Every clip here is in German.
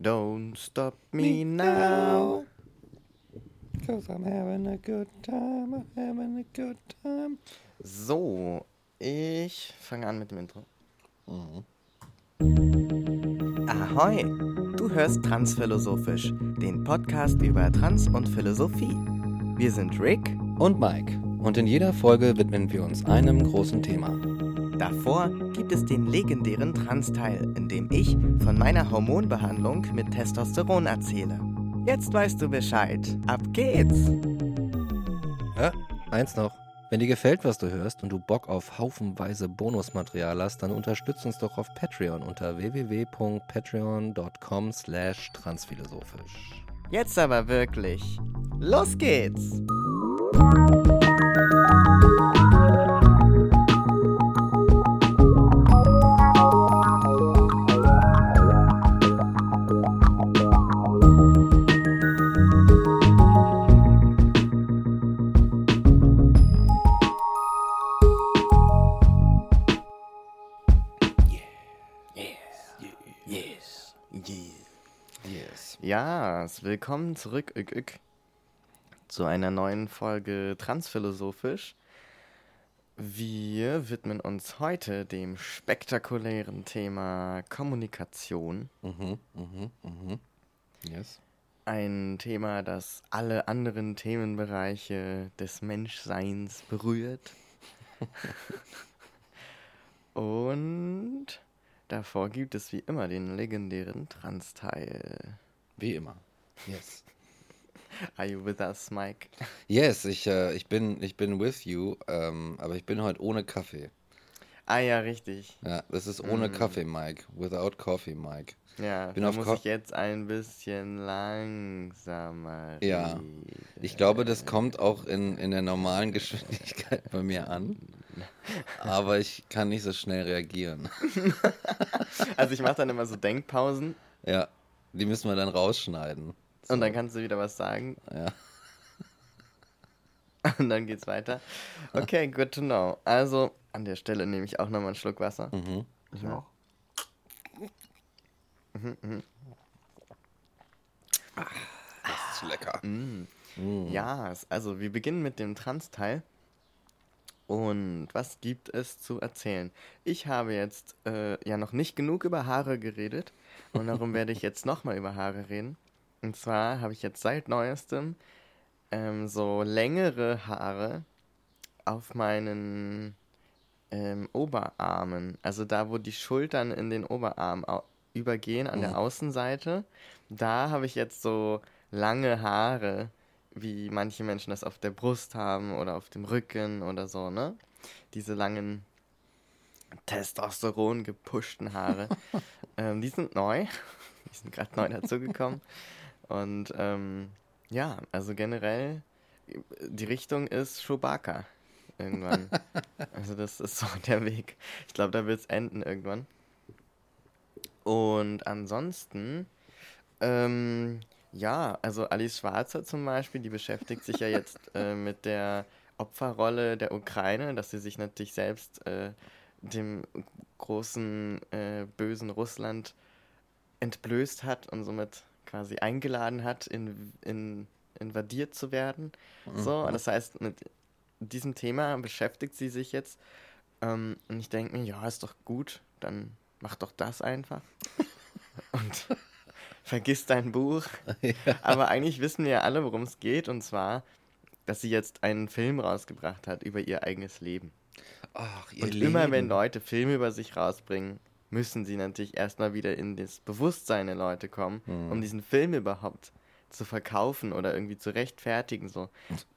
Don't stop me now. Cause I'm having a good time, I'm having a good time. So, ich fange an mit dem Intro. Mhm. Ahoi, du hörst Transphilosophisch, den Podcast über Trans und Philosophie. Wir sind Rick. Und Mike. Und in jeder Folge widmen wir uns einem großen Thema. Davor gibt es den legendären Trans-Teil, in dem ich von meiner Hormonbehandlung mit Testosteron erzähle. Jetzt weißt du Bescheid. Ab geht's! Ja, eins noch. Wenn dir gefällt, was du hörst und du Bock auf haufenweise Bonusmaterial hast, dann unterstütz uns doch auf Patreon unter www.patreon.com slash transphilosophisch. Jetzt aber wirklich. Los geht's! Willkommen zurück, Ück, Ück, zu einer neuen Folge Transphilosophisch. Wir widmen uns heute dem spektakulären Thema Kommunikation. Mhm, mhm, mhm. Yes. Ein Thema, das alle anderen Themenbereiche des Menschseins berührt. Und davor gibt es wie immer den legendären Trans-Teil. Wie immer. Yes. Are you with us, Mike? Yes, ich, äh, ich, bin, ich bin with you, ähm, aber ich bin heute ohne Kaffee. Ah ja, richtig. Ja, das ist ohne Mm. Kaffee, Mike. Without coffee, Mike. Ja, Bin auf muss Ko- ich jetzt ein bisschen langsamer Ja. reden. Ich glaube, das kommt auch in, in der normalen Geschwindigkeit bei mir an. Aber ich kann nicht so schnell reagieren. Also ich mache dann immer so Denkpausen Ja, die müssen wir dann rausschneiden. So, und dann kannst du wieder was sagen ja. und dann geht's weiter. Okay, good to know. Also an der Stelle nehme ich auch nochmal einen Schluck Wasser. Mhm. Ich auch. Das ist lecker. Mm. Mm. Ja, also wir beginnen mit dem Trans-Teil. Und was gibt es zu erzählen? Ich habe jetzt äh, ja noch nicht genug über Haare geredet und darum werde ich jetzt nochmal über Haare reden. Und zwar habe ich jetzt seit neuestem ähm, so längere Haare auf meinen ähm, Oberarmen. Also da, wo die Schultern in den Oberarm übergehen, an der Mhm. Außenseite. Da habe ich jetzt so lange Haare, wie manche Menschen das auf der Brust haben oder auf dem Rücken oder so, ne? Diese langen Testosteron gepushten Haare. ähm, die sind neu. Die sind gerade neu dazugekommen. Und ähm, ja, also generell, die Richtung ist Chewbacca irgendwann. also das ist so der Weg. Ich glaube, da wird es enden irgendwann. Und ansonsten, ähm, ja, also Alice Schwarzer zum Beispiel, die beschäftigt sich ja jetzt äh, mit der Opferrolle der Ukraine, dass sie sich natürlich selbst äh, dem großen äh, bösen Russland entblößt hat und somit quasi eingeladen hat, in, in, invadiert zu werden. So, Mhm. das heißt, mit diesem Thema beschäftigt sie sich jetzt. Ähm, und ich denke mir, ja, ist doch gut, dann mach doch das einfach. und vergiss dein Buch. Aber eigentlich wissen wir ja alle, worum es geht. Und zwar, dass sie jetzt einen Film rausgebracht hat über ihr eigenes Leben. Ach, ihr Und Leben. immer wenn Leute Filme über sich rausbringen, müssen sie natürlich erstmal wieder in das Bewusstsein der Leute kommen, Mhm. um diesen Film überhaupt zu verkaufen oder irgendwie zu rechtfertigen. So.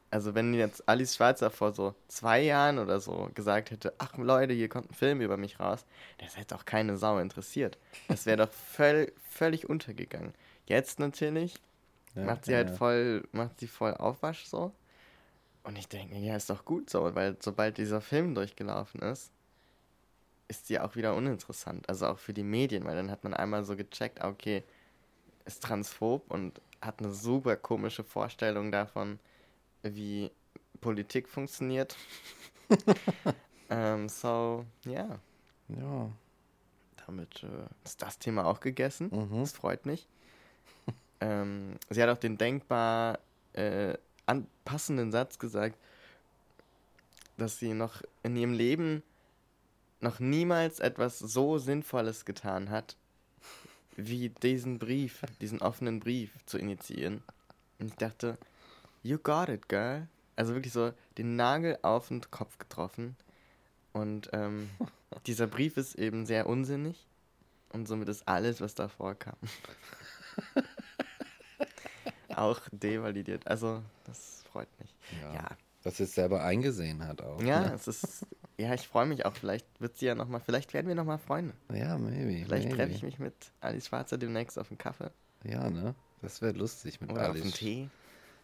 Also wenn jetzt Alice Schwarzer vor so zwei Jahren oder so gesagt hätte, ach Leute, hier kommt ein Film über mich raus, das hätte auch keine Sau interessiert. Das wäre doch völ völlig untergegangen. Jetzt natürlich Ja, macht sie ja, halt ja. voll, macht sie voll Aufwasch so. Und ich denke, ja, ist doch gut so, weil sobald dieser Film durchgelaufen ist, ist sie auch wieder uninteressant. Also auch für die Medien, weil dann hat man einmal so gecheckt, ah, okay, ist transphob und hat eine super komische Vorstellung davon, wie Politik funktioniert. ähm, so, ja, Ja. damit äh, ist das Thema auch gegessen. Mhm. Das freut mich. ähm, sie hat auch den denkbar äh, passenden Satz gesagt, dass sie noch in ihrem Leben noch niemals etwas so Sinnvolles getan hat, wie diesen Brief, diesen offenen Brief zu initiieren. Und ich dachte, you got it, girl. Also wirklich so den Nagel auf den Kopf getroffen. Und ähm, dieser Brief ist eben sehr unsinnig. Und somit ist alles, was davor kam, auch devalidiert. Also, das freut mich. Ja. Ja, Dass sie es selber eingesehen hat auch. ja, Ne? es ist. Ja, ich freue mich auch. Vielleicht wird sie ja nochmal. Vielleicht werden wir nochmal Freunde. Ja, maybe. Vielleicht treffe ich mich mit Alice Schwarzer demnächst auf einen Kaffee Ja, ne? Das wäre lustig mit oder auf Alice. einen Tee.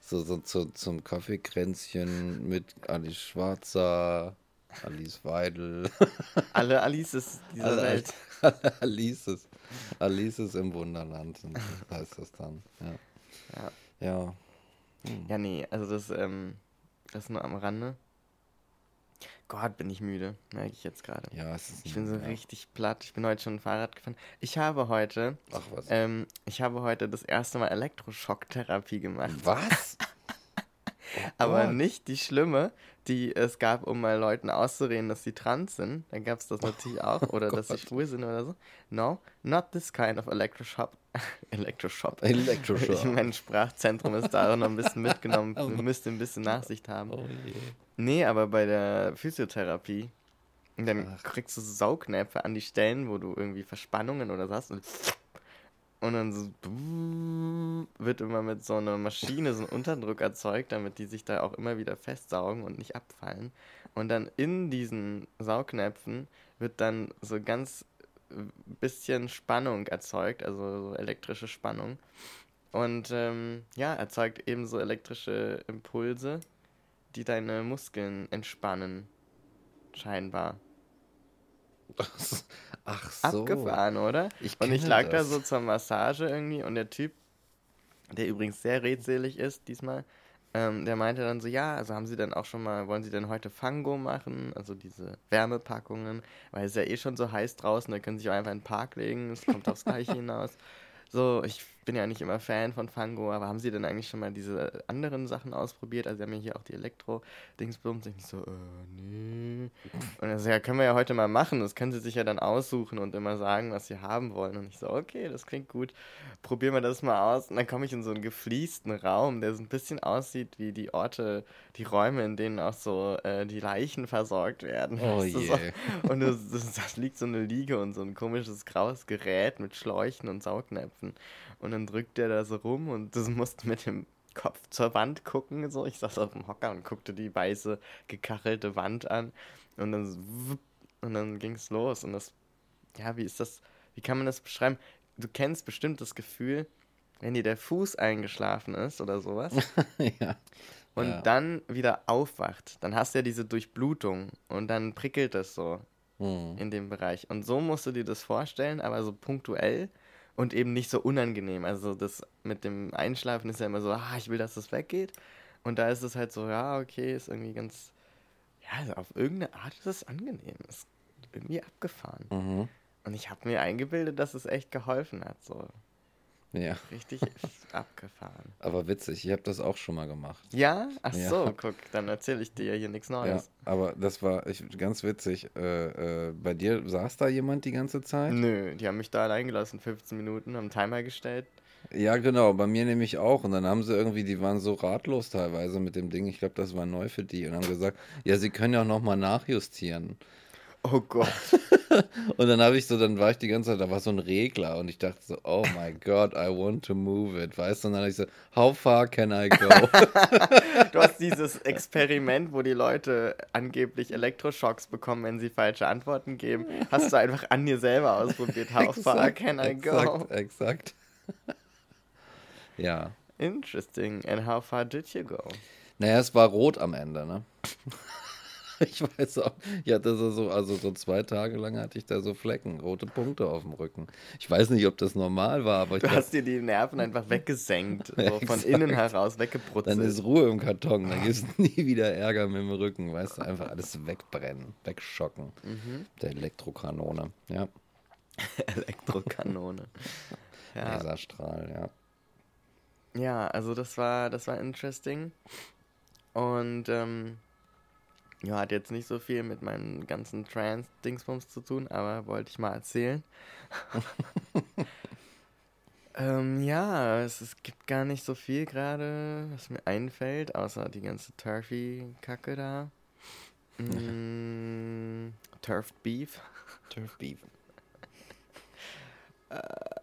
So, so zu, zum Kaffeekränzchen mit Alice Schwarzer, Alice Weidel, Alle Alices dieser alle, Welt. alle Alices. Alices im Wunderland heißt das dann. Ja. Ja. Ja. Hm. Ja, nee, also das, ähm, das nur am Rande. Gott, bin ich müde, merke ich jetzt gerade. Ja, es ist Ich bin so ja. richtig platt. Ich bin heute schon Fahrrad gefahren. Ich habe heute, Ach was. ähm, ich habe heute das erste Mal Elektroschocktherapie gemacht. was? Oh Aber nicht die schlimme, die es gab, um mal Leuten auszureden, dass sie trans sind. Da gab es das natürlich auch. Oder dass sie schwul sind oder so. No, not this kind of Electroshock. Electroshock. Elektroschock. mein Sprachzentrum ist da auch noch ein bisschen mitgenommen. Wir müssten ein bisschen Nachsicht haben. Oh je. Nee, aber bei der Physiotherapie, dann Ach. kriegst du so Saugnäpfe an die Stellen, wo du irgendwie Verspannungen oder so hast. Und, und dann so wird immer mit so einer Maschine so ein Unterdruck erzeugt, damit die sich da auch immer wieder festsaugen und nicht abfallen. Und dann in diesen Saugnäpfen wird dann so ganz bisschen Spannung erzeugt, also so elektrische Spannung. Und ähm, ja, erzeugt eben so elektrische Impulse, die deine Muskeln entspannen. Scheinbar. Ach so. Abgefahren, oder? Ich und ich lag da das. so zur Massage irgendwie und der Typ, der übrigens sehr redselig ist diesmal, ähm, der meinte dann so, ja, also haben Sie denn auch schon mal, wollen Sie denn heute Fango machen? Also diese Wärmepackungen, weil es ja eh schon so heiß draußen, da können Sie sich auch einfach in den Park legen, es kommt aufs Gleiche hinaus. So, ich bin ja nicht immer Fan von Fango, aber haben Sie denn eigentlich schon mal diese anderen Sachen ausprobiert? Also, Sie haben ja hier auch die Elektro-Dingsbums. Ich so, äh, nee. Und er so, ja, können wir ja heute mal machen. Das können Sie sich ja dann aussuchen und immer sagen, was Sie haben wollen. Und ich so, okay, das klingt gut. Probieren wir das mal aus. Und dann komme ich in so einen gefliesten Raum, der so ein bisschen aussieht wie die Orte, die Räume, in denen auch so äh, die Leichen versorgt werden. Oh Weißt du, je. so. Und da liegt so eine Liege und so ein komisches graues Gerät mit Schläuchen und Saugnäpfen. Und dann drückt der da so rum und du musst mit dem Kopf zur Wand gucken. So. Ich saß auf dem Hocker und guckte die weiße, gekachelte Wand an. Und dann, so und dann ging es los. Und das, ja, wie ist das, wie kann man das beschreiben? Du kennst bestimmt das Gefühl, wenn dir der Fuß eingeschlafen ist oder sowas ja. und Ja. dann wieder aufwacht, dann hast du ja diese Durchblutung und dann prickelt das so Hm. in dem Bereich. Und so musst du dir das vorstellen, aber so punktuell und eben nicht so unangenehm. Also das mit dem Einschlafen ist ja immer so, ah, ich will, dass das weggeht. Und da ist es halt so, ja, okay, ist irgendwie ganz, ja, also auf irgendeine Art ist es angenehm. Ist irgendwie abgefahren. Mhm. Und ich habe mir eingebildet, dass es echt geholfen hat. So Ja. richtig abgefahren. Aber witzig, ich habe das auch schon mal gemacht. Ja? Ach Ja. so, guck, dann erzähle ich dir hier nichts Ja, Neues. aber das war ich, ganz witzig. Äh, äh, bei dir saß da jemand die ganze Zeit? Nö, die haben mich da allein gelassen, 15 Minuten, haben einen Timer gestellt. Ja, genau, bei mir nämlich auch. Und dann haben sie irgendwie, die waren so ratlos teilweise mit dem Ding. Ich glaube, das war neu für die. Und haben gesagt, ja, sie können ja auch nochmal nachjustieren. Oh Gott. Und dann habe ich so, dann war ich die ganze Zeit, da war so ein Regler und ich dachte so, oh my God, I want to move it, weißt du? Und dann habe ich so, how far can I go? Du hast dieses Experiment, wo die Leute angeblich Elektroschocks bekommen, wenn sie falsche Antworten geben. Hast du einfach an dir selber ausprobiert. How far can I go? exakt, exakt. ja. Interesting. And how far did you go? Naja, es war rot am Ende, ne? Ich weiß auch, ich hatte so, so, also so zwei Tage lang hatte ich da so Flecken, rote Punkte auf dem Rücken. Ich weiß nicht, ob das normal war, aber ich Du dachte, hast dir die Nerven einfach weggesenkt. So Ja, von exakt. innen heraus dann weggebrutzelt. ist Ruhe im Karton, dann gibt es nie wieder Ärger mit dem Rücken, weißt du, einfach alles wegbrennen, wegschocken. Mhm. Der Elektrokanone, ja, Elektrokanone. Ja. Laserstrahl, ja. Ja, also das war, das war interesting. Und ähm, ja, hat jetzt nicht so viel mit meinen ganzen Trans-Dingsbums zu tun, aber wollte ich mal erzählen. ähm, ja, es, es gibt gar nicht so viel gerade, was mir einfällt, außer die ganze Turfy-Kacke da. Mm, Turfed Beef. Turf Beef.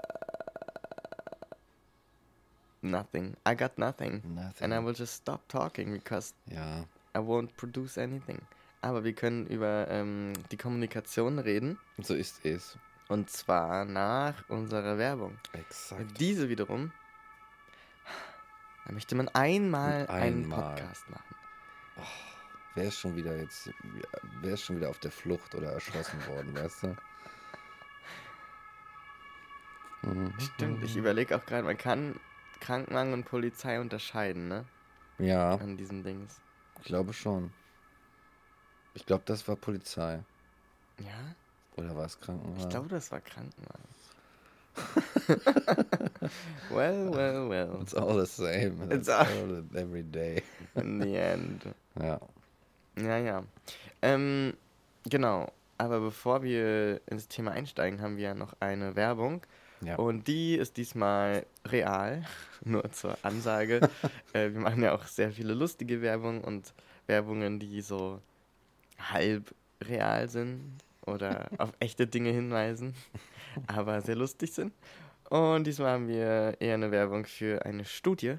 Nothing. I got nothing. Nothing. And I will just stop talking because Ja, I won't produce anything. Aber wir können über ähm, die Kommunikation reden. so ist es. Und zwar nach unserer Werbung. Exakt. Diese wiederum, da möchte man einmal einen Einmal. Podcast machen. Wer ist schon wieder jetzt, wer ist schon wieder auf der Flucht oder erschossen worden, weißt du? Stimmt, ich überlege auch gerade, man kann Krankenwagen und Polizei unterscheiden, ne? Ja, An diesen Dings. Ich glaube schon. Ich glaube, das war Polizei. Ja? Oder war es Krankenwagen? Ich glaube, das war Krankenwagen. well, well, well. It's all the same. It's all- every day. In the end. Ja. Ja, ja. Ähm, genau. Aber bevor wir ins Thema einsteigen, haben wir noch eine Werbung. Ja. Und die ist diesmal real. Nur zur Ansage. äh, wir machen ja auch sehr viele lustige Werbung und Werbungen, die so halb real sind oder auf echte Dinge hinweisen, aber sehr lustig sind. Und diesmal haben wir eher eine Werbung für eine Studie,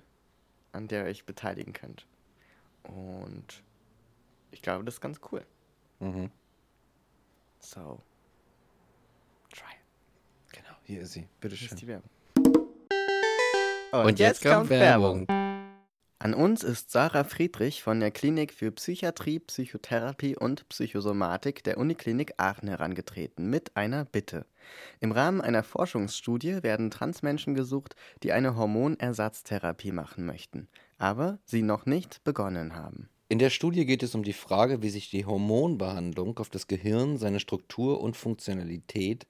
an der ihr euch beteiligen könnt. Und ich glaube, das ist ganz cool. Mhm. So. Hier ist sie. Bitte schön. die Werbung. Und jetzt kommt Werbung. An uns ist Sarah Friedrich von der Klinik für Psychiatrie, Psychotherapie und Psychosomatik der Uniklinik Aachen herangetreten mit einer Bitte. Im Rahmen einer Forschungsstudie werden Transmenschen gesucht, die eine Hormonersatztherapie machen möchten, aber sie noch nicht begonnen haben. In der Studie geht es um die Frage, wie sich die Hormonbehandlung auf das Gehirn, seine Struktur und Funktionalität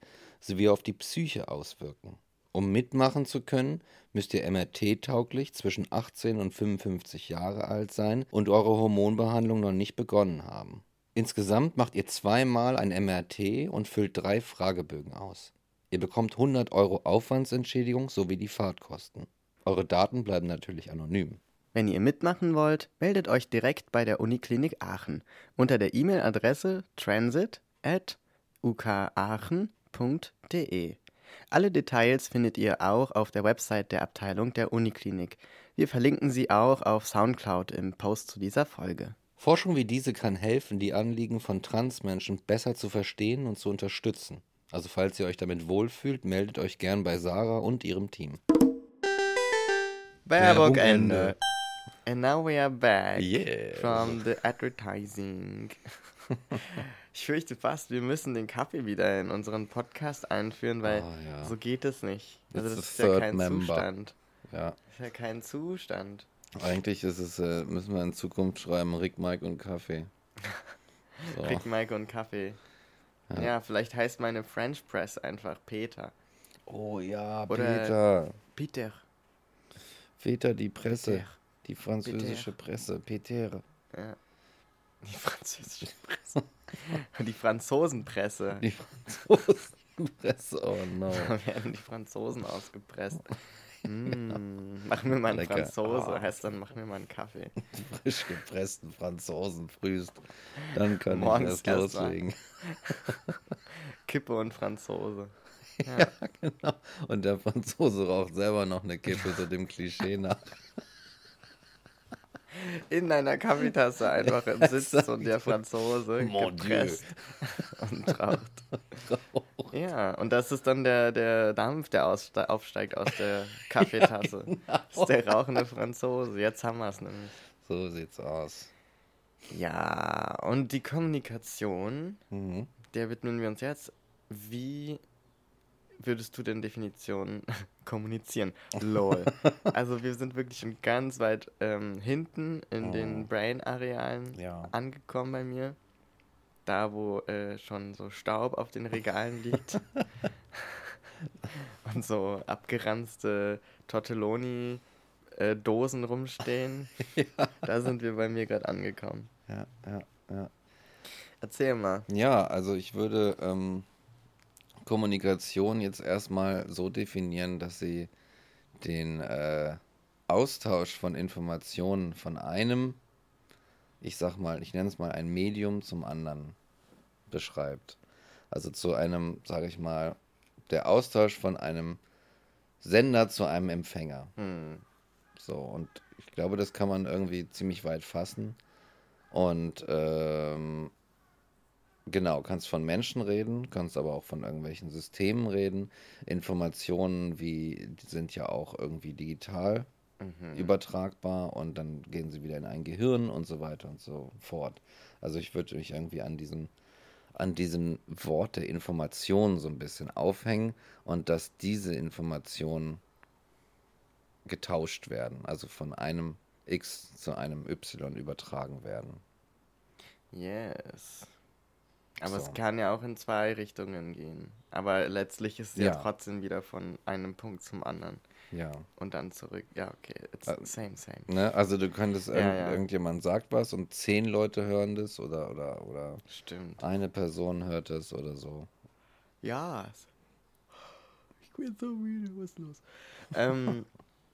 sowie auf die Psyche auswirken. Um mitmachen zu können, müsst ihr MRT-tauglich zwischen 18 und 55 Jahre alt sein und eure Hormonbehandlung noch nicht begonnen haben. Insgesamt macht ihr zweimal ein MRT und füllt drei Fragebögen aus. Ihr bekommt 100 Euro Aufwandsentschädigung sowie die Fahrtkosten. Eure Daten bleiben natürlich anonym. Wenn ihr mitmachen wollt, meldet euch direkt bei der Uniklinik Aachen unter der E-Mail-Adresse transit.ukaachen.de. Alle Details findet ihr auch auf der Website der Abteilung der Uniklinik. Wir verlinken sie auch auf Soundcloud im Post zu dieser Folge. Forschung wie diese kann helfen, die Anliegen von Transmenschen besser zu verstehen und zu unterstützen. Also falls ihr euch damit wohlfühlt, meldet euch gern bei Sarah und ihrem Team. Werbung. Ende. And now we are back Yeah. from the advertising. Ich fürchte fast, wir müssen den Kaffee wieder in unseren Podcast einführen, weil Oh, ja. so geht es nicht. Also It's das ist ja kein member. Zustand. Ja, Das ist ja kein Zustand. eigentlich ist es, äh, müssen wir in Zukunft schreiben, Rick, Mike und Kaffee. So. Rick, Mike und Kaffee. Ja. Ja. vielleicht heißt meine French Press einfach Peter. Oh ja, Oder- Peter. Peter. Peter, die Presse. Peter. Die französische Presse. Peter. Ja. Die französische Presse. die Franzosenpresse. Die Franzosenpresse. Oh no. Da werden die Franzosen ausgepresst. Mm, mach mir mal einen Lecker. Franzose, Ah. heißt dann mach mir mal einen Kaffee. frisch gepressten Franzosen frühst. Dann kann Morgens ich erst loslegen. Kippe und Franzose. Ja, genau. Und der Franzose raucht selber noch eine Kippe, so dem Klischee nach. In einer Kaffeetasse einfach im Sitz und der Franzose Mon gepresst und raucht. Ja, und das ist dann der, der Dampf, der aufsteigt aus der Kaffeetasse. Das ist der rauchende Franzose. Jetzt haben wir es nämlich. So sieht's aus. Ja, und die Kommunikation, Mhm. der widmen wir uns jetzt. Wie würdest du denn Definition kommunizieren? Lol. also wir sind wirklich schon ganz weit ähm, hinten in Oh. den Brain-Arealen Ja. angekommen bei mir. Da, wo äh, schon so Staub auf den Regalen liegt. und so abgeranzte Tortelloni äh, Dosen rumstehen. ja. Da sind wir bei mir gerade angekommen. Ja, ja, ja. Erzähl mal. Ja, also ich würde ähm, Kommunikation jetzt erstmal so definieren, dass sie den äh, Austausch von Informationen von einem, ich sag mal, ich nenne es mal ein Medium zum anderen beschreibt. Also zu einem, sage ich mal, der Austausch von einem Sender zu einem Empfänger. Hm. So, und ich glaube, das kann man irgendwie ziemlich weit fassen. Und ähm, genau, kannst von Menschen reden, kannst aber auch von irgendwelchen Systemen reden. Informationen wie die sind ja auch irgendwie digital mhm. übertragbar und dann gehen sie wieder in ein Gehirn und so weiter und so fort. Also ich würde mich irgendwie an diesem an diesem Wort der Information so ein bisschen aufhängen und dass diese Informationen getauscht werden, also von einem X zu einem Y übertragen werden. Yes. Aber so. es kann ja auch in zwei Richtungen gehen. Aber letztlich ist es ja. ja trotzdem wieder von einem Punkt zum anderen. Ja. Und dann zurück. Ja, okay. It's uh, same, same. Ne? Also du könntest, ja, irg ja. irgendjemand sagt was und zehn Leute hören das oder, oder, oder Stimmt. eine Person hört es oder so. Ja. Ich bin so müde, was ist los? ähm,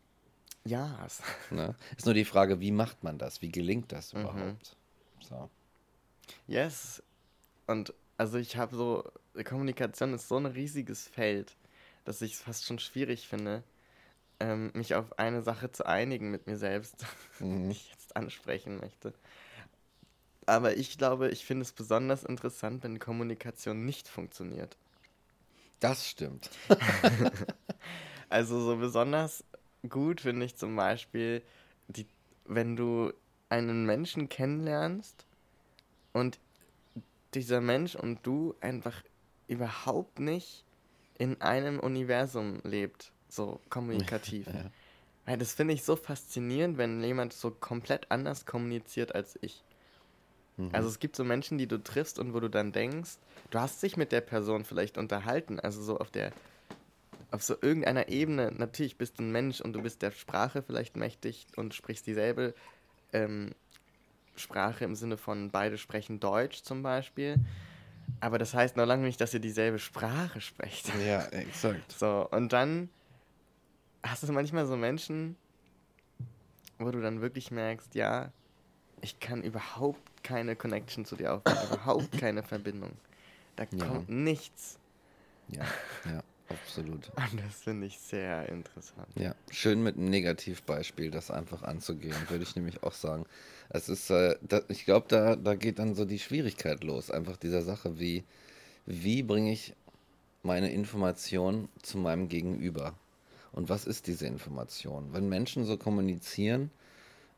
ja. Ne? Ist nur die Frage, wie macht man das? Wie gelingt das mhm. überhaupt? Mhm. So. Yes. Und also ich habe so, Kommunikation ist so ein riesiges Feld, dass ich es fast schon schwierig finde, ähm, mich auf eine Sache zu einigen mit mir selbst, mhm. die ich jetzt ansprechen möchte. Aber ich glaube, ich finde es besonders interessant, wenn Kommunikation nicht funktioniert. Das stimmt. also so besonders gut finde ich zum Beispiel, die, wenn du einen Menschen kennenlernst und dieser Mensch und du einfach überhaupt nicht in einem Universum lebt so kommunikativ. ja. Weil das finde ich so faszinierend, wenn jemand so komplett anders kommuniziert als ich. Mhm. Also es gibt so Menschen, die du triffst und wo du dann denkst, du hast dich mit der Person vielleicht unterhalten, also so auf der auf so irgendeiner Ebene, natürlich bist du ein Mensch und du bist der Sprache vielleicht mächtig und sprichst dieselbe ähm, Sprache im Sinne von beide sprechen Deutsch zum Beispiel. Aber das heißt noch lange nicht, dass ihr dieselbe Sprache sprecht. Ja, exakt. So, und dann hast du manchmal so Menschen, wo du dann wirklich merkst, ja, ich kann überhaupt keine Connection zu dir aufbauen, überhaupt keine Verbindung. Da ja. kommt nichts. Ja, ja, absolut. Und das finde ich sehr interessant. Ja, schön mit einem Negativbeispiel das einfach anzugehen, würde ich nämlich auch sagen. Es ist, äh, da, ich glaube, da, da geht dann so die Schwierigkeit los, einfach dieser Sache, wie, wie bringe ich meine Information zu meinem Gegenüber? Und was ist diese Information? Wenn Menschen so kommunizieren,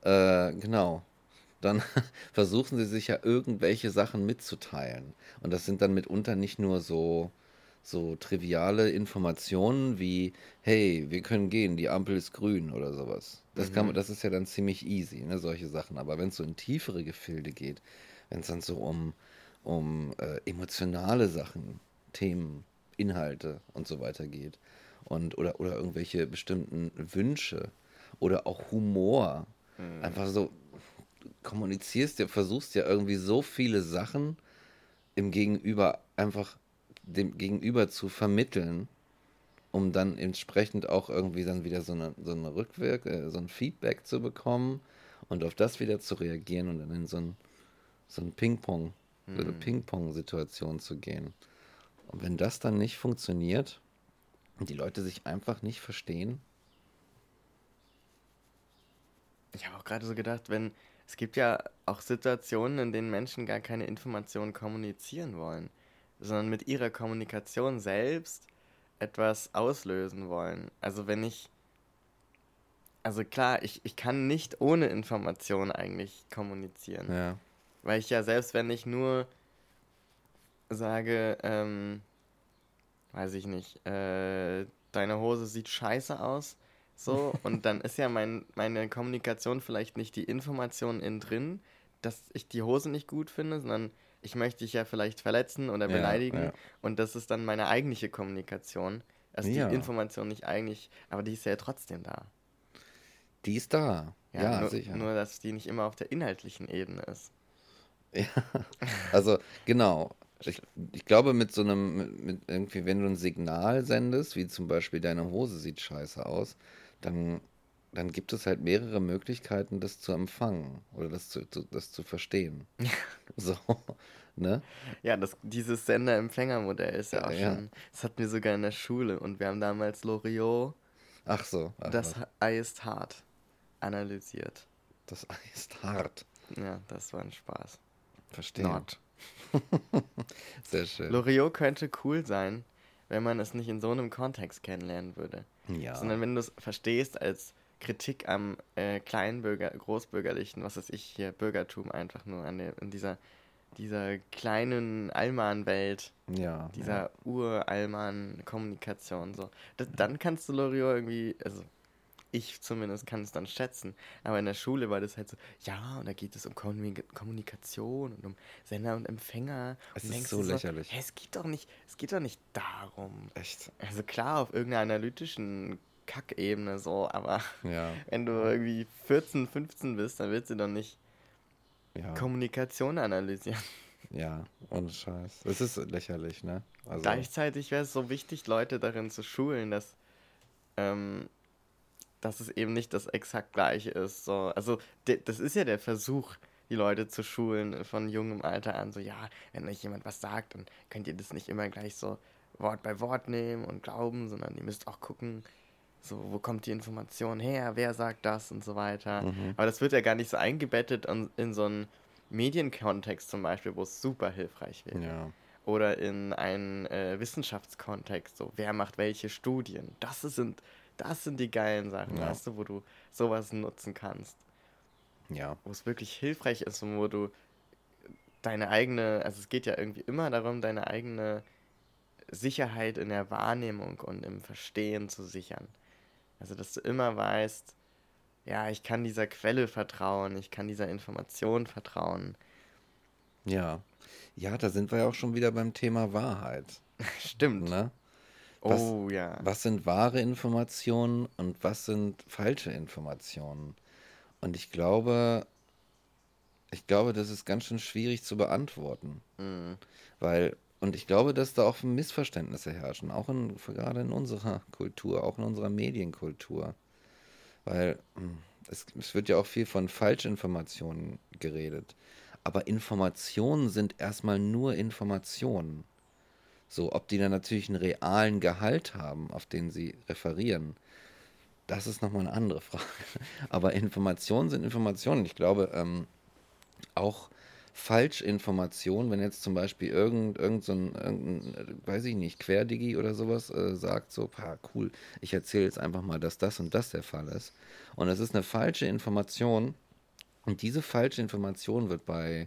äh, genau, dann versuchen sie sich ja irgendwelche Sachen mitzuteilen. Und das sind dann mitunter nicht nur so, so triviale Informationen wie, hey, wir können gehen, die Ampel ist grün oder sowas. Das, kann, mhm. das ist ja dann ziemlich easy, ne, solche Sachen. Aber wenn es so in tiefere Gefilde geht, wenn es dann so um, um äh, emotionale Sachen, Themen, Inhalte und so weiter geht, und oder, oder irgendwelche bestimmten Wünsche oder auch Humor. Mhm. Einfach so, kommunizierst ja, versuchst ja irgendwie so viele Sachen im Gegenüber einfach dem Gegenüber zu vermitteln, um dann entsprechend auch irgendwie dann wieder so eine, so eine Rückwirk, äh, so ein Feedback zu bekommen und auf das wieder zu reagieren und dann in so ein, so ein Ping-Pong, so eine mhm. Ping-Pong-Situation zu gehen. Und wenn das dann nicht funktioniert, und die Leute sich einfach nicht verstehen? Ich habe auch gerade so gedacht, wenn es gibt ja auch Situationen, in denen Menschen gar keine Informationen kommunizieren wollen, sondern mit ihrer Kommunikation selbst etwas auslösen wollen. Also wenn ich, also klar, ich, ich kann nicht ohne Information eigentlich kommunizieren. Ja. Weil ich ja selbst, wenn ich nur sage, ähm, weiß ich nicht, äh, deine Hose sieht scheiße aus. So, und dann ist ja mein, meine Kommunikation vielleicht nicht die Information innen drin, dass ich die Hose nicht gut finde, sondern ich möchte dich ja vielleicht verletzen oder beleidigen. Ja. Und das ist dann meine eigentliche Kommunikation. Also die Information nicht eigentlich, aber die ist ja trotzdem da. Die ist da. Ja, ja nur, sicher. Nur, dass die nicht immer auf der inhaltlichen Ebene ist. Ja, also genau. Ich, ich glaube, mit so einem, mit, mit irgendwie, wenn du ein Signal sendest, wie zum Beispiel deine Hose sieht scheiße aus, dann, dann gibt es halt mehrere Möglichkeiten, das zu empfangen oder das zu, das zu verstehen. so, ne? Ja, das, dieses Sender-Empfänger-Modell ist ja auch ja. schon, das hatten wir sogar in der Schule und wir haben damals Loriot, Ach so. Ach, das was. Ei ist hart, analysiert. Das Ei ist hart. Ja, das war ein Spaß. Verstehe. Not. Sehr schön. Loriot könnte cool sein, wenn man es nicht in so einem Kontext kennenlernen würde. Ja. Sondern wenn du es verstehst als Kritik am äh, Kleinbürger, Großbürgerlichen, was weiß ich hier, Bürgertum einfach nur an der, in dieser, dieser kleinen Allmann-Welt, ja, dieser ja. Ur-Allmann-Kommunikation, so. Das, dann kannst du Loriot irgendwie, also ich zumindest kann es dann schätzen. Aber in der Schule war das halt so, ja, und da geht es um Kommunikation und um Sender und Empfänger. Es und ist so lächerlich. hey, es geht doch nicht, es geht doch nicht darum. Echt? Also klar, auf irgendeiner analytischen Kackebene so, aber ja. wenn du irgendwie 14, 15 bist, dann willst du doch nicht ja. Kommunikation analysieren. Ja, ohne Scheiß. Es ist lächerlich, ne? Also Gleichzeitig wäre es so wichtig, Leute darin zu schulen, dass ähm, dass es eben nicht das exakt gleiche ist. So. Also das ist ja der Versuch, die Leute zu schulen von jungem Alter an. So, ja, wenn euch jemand was sagt, dann könnt ihr das nicht immer gleich so Wort bei Wort nehmen und glauben, sondern ihr müsst auch gucken, so, wo kommt die Information her, wer sagt das und so weiter. Mhm. Aber das wird ja gar nicht so eingebettet in, in so einen Medienkontext zum Beispiel, wo es super hilfreich wäre. Ja. Oder in einen äh, Wissenschaftskontext, so, wer macht welche Studien. Das sind das sind die geilen Sachen, ja. weißt du, wo du sowas nutzen kannst. Ja. Wo es wirklich hilfreich ist und wo du deine eigene, also es geht ja irgendwie immer darum, deine eigene Sicherheit in der Wahrnehmung und im Verstehen zu sichern. Also, dass du immer weißt, ja, ich kann dieser Quelle vertrauen, ich kann dieser Information vertrauen. Ja. Ja, da sind wir ja auch schon wieder beim Thema Wahrheit. Stimmt. Ne? Was, oh ja. Was sind wahre Informationen und was sind falsche Informationen? Und ich glaube, ich glaube, das ist ganz schön schwierig zu beantworten. Mhm. Weil, und ich glaube, dass da auch Missverständnisse herrschen, auch in, gerade in unserer Kultur, auch in unserer Medienkultur. Weil hm, es, es wird ja auch viel von Falschinformationen geredet. Aber Informationen sind erstmal nur Informationen. So, ob die dann natürlich einen realen Gehalt haben, auf den sie referieren, das ist nochmal eine andere Frage. Aber Informationen sind Informationen. Ich glaube, ähm, auch Falschinformationen, wenn jetzt zum Beispiel irgend, irgend so ein, irgendein, weiß ich nicht, Querdigi oder sowas äh, sagt, so, pa, cool, ich erzähle jetzt einfach mal, dass das und das der Fall ist. Und es ist eine falsche Information. Und diese falsche Information wird bei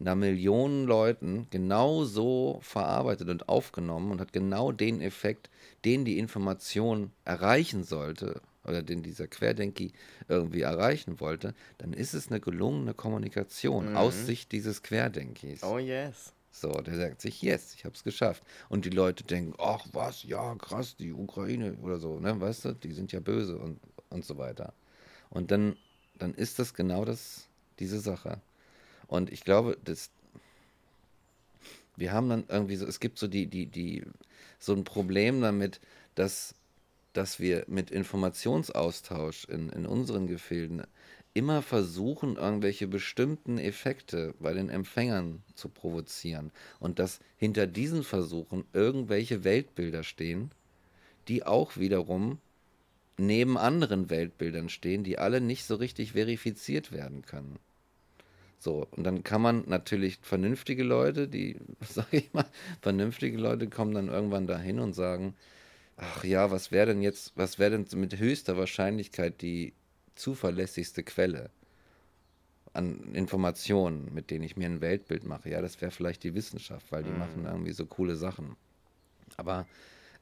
einer Million Leuten genau so verarbeitet und aufgenommen und hat genau den Effekt, den die Information erreichen sollte oder den dieser Querdenki irgendwie erreichen wollte, dann ist es eine gelungene Kommunikation mhm. aus Sicht dieses Querdenkis. Oh yes. So, der sagt sich, yes, ich habe es geschafft. Und die Leute denken, ach was, ja, krass, die Ukraine oder so, ne, weißt du, die sind ja böse und, und so weiter. Und dann, dann ist das genau das, diese Sache. Und ich glaube, das, wir haben dann irgendwie so, es gibt so die, die, die, so ein Problem damit, dass, dass wir mit Informationsaustausch in, in unseren Gefilden immer versuchen, irgendwelche bestimmten Effekte bei den Empfängern zu provozieren. Und dass hinter diesen Versuchen irgendwelche Weltbilder stehen, die auch wiederum neben anderen Weltbildern stehen, die alle nicht so richtig verifiziert werden können. So, und dann kann man natürlich vernünftige Leute, die, sag ich mal, vernünftige Leute kommen dann irgendwann dahin und sagen, ach ja, was wäre denn jetzt, was wäre denn mit höchster Wahrscheinlichkeit die zuverlässigste Quelle an Informationen, mit denen ich mir ein Weltbild mache? Ja, das wäre vielleicht die Wissenschaft, weil die mhm. machen irgendwie so coole Sachen. Aber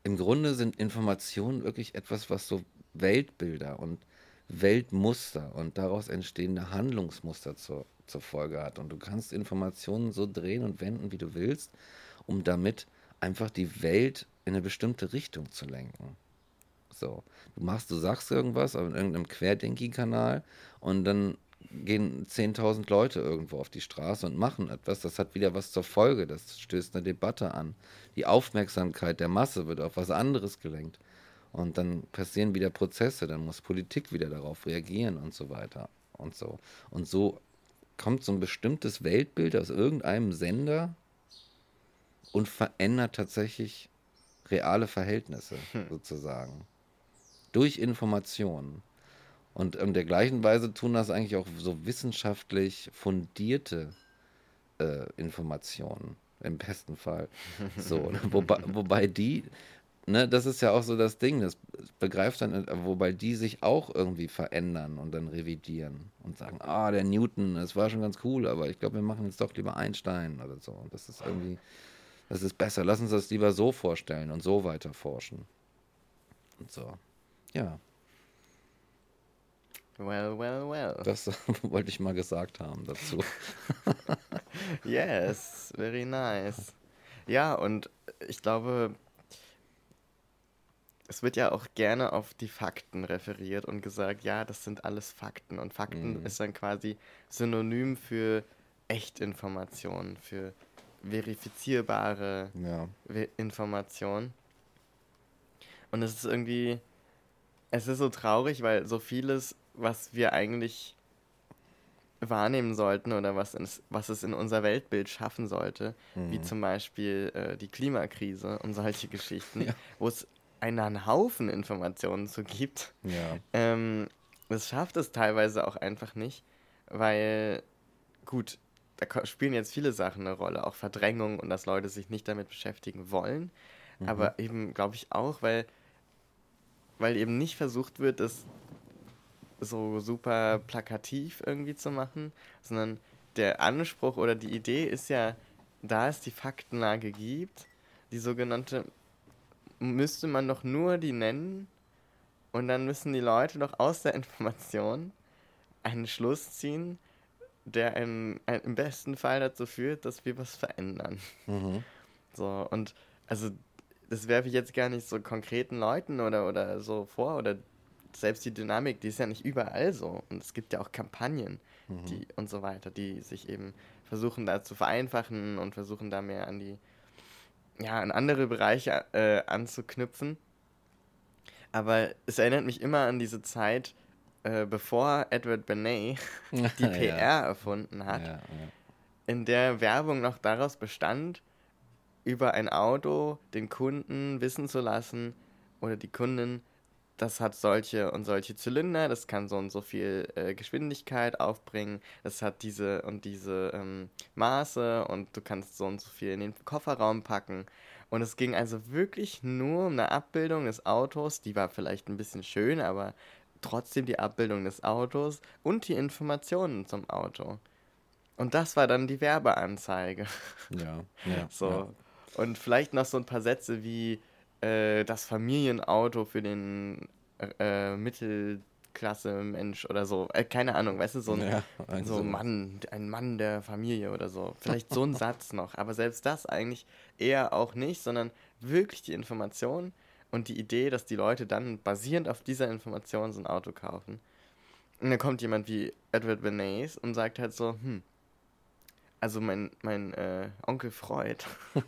im Grunde sind Informationen wirklich etwas, was so Weltbilder und Weltmuster und daraus entstehende Handlungsmuster zur, zur Folge hat. Und du kannst Informationen so drehen und wenden, wie du willst, um damit einfach die Welt in eine bestimmte Richtung zu lenken. So, du machst, du sagst irgendwas auf irgendeinem Querdenki-Kanal und dann gehen 10.000 Leute irgendwo auf die Straße und machen etwas. Das hat wieder was zur Folge. Das stößt eine Debatte an. Die Aufmerksamkeit der Masse wird auf was anderes gelenkt. Und dann passieren wieder Prozesse, dann muss Politik wieder darauf reagieren und so weiter und so. Und so kommt so ein bestimmtes Weltbild aus irgendeinem Sender und verändert tatsächlich reale Verhältnisse hm. sozusagen. Durch Informationen. Und in der gleichen Weise tun das eigentlich auch so wissenschaftlich fundierte äh, Informationen, im besten Fall. So, ne? wobei, wobei die, ne, das ist ja auch so das Ding, das begreift dann, wobei die sich auch irgendwie verändern und dann revidieren und sagen, ah, der Newton, das war schon ganz cool, aber ich glaube, wir machen jetzt doch lieber Einstein oder so. Und das ist irgendwie, das ist besser. Lass uns das lieber so vorstellen und so weiter forschen. Und so. Ja. Well, well, well. Das wollte ich mal gesagt haben dazu. yes, very nice. Ja, und ich glaube, es wird ja auch gerne auf die Fakten referiert und gesagt, ja, das sind alles Fakten. Und Fakten mhm. ist dann quasi synonym für Echtinformationen, für verifizierbare ja. Informationen. Und es ist irgendwie, es ist so traurig, weil so vieles was wir eigentlich wahrnehmen sollten oder was, ins, was es in unser Weltbild schaffen sollte, mhm. wie zum Beispiel äh, die Klimakrise und solche Geschichten, ja. wo es einen Haufen Informationen zu gibt. Ja. Ähm, das schafft es teilweise auch einfach nicht, weil, gut, da spielen jetzt viele Sachen eine Rolle, auch Verdrängung und dass Leute sich nicht damit beschäftigen wollen, mhm. aber eben, glaube ich, auch, weil, weil eben nicht versucht wird, das so super plakativ irgendwie zu machen, sondern der Anspruch oder die Idee ist ja, da es die Faktenlage gibt, die sogenannte, müsste man doch nur die nennen und dann müssen die Leute doch aus der Information einen Schluss ziehen, der im, im besten Fall dazu führt, dass wir was verändern. Mhm. So, und also das werfe ich jetzt gar nicht so konkreten Leuten oder, oder so vor oder selbst die Dynamik, die ist ja nicht überall so. Und es gibt ja auch Kampagnen mhm. die, und so weiter, die sich eben versuchen da zu vereinfachen und versuchen da mehr an die, ja, an andere Bereiche äh, anzuknüpfen. Aber es erinnert mich immer an diese Zeit, äh, bevor Edward Benet die PR ja. erfunden hat, ja, in der Werbung noch daraus bestand, über ein Auto den Kunden wissen zu lassen oder die Kunden, das hat solche und solche Zylinder, das kann so und so viel äh, Geschwindigkeit aufbringen, das hat diese und diese ähm, Maße und du kannst so und so viel in den Kofferraum packen. Und es ging also wirklich nur um eine Abbildung des Autos, die war vielleicht ein bisschen schön, aber trotzdem die Abbildung des Autos und die Informationen zum Auto. Und das war dann die Werbeanzeige. Ja, ja. so. Ja. Und vielleicht noch so ein paar Sätze wie, äh, das Familienauto für den äh, Mittelklasse-Mensch oder so. Äh, keine Ahnung, weißt du, so ein ja, so ein Mann, ein Mann der Familie oder so. Vielleicht so ein Satz noch, aber selbst das eigentlich eher auch nicht, sondern wirklich die Information und die Idee, dass die Leute dann basierend auf dieser Information so ein Auto kaufen. Und dann kommt jemand wie Edward Bernays und sagt halt so, hm, also mein, mein äh, Onkel Freud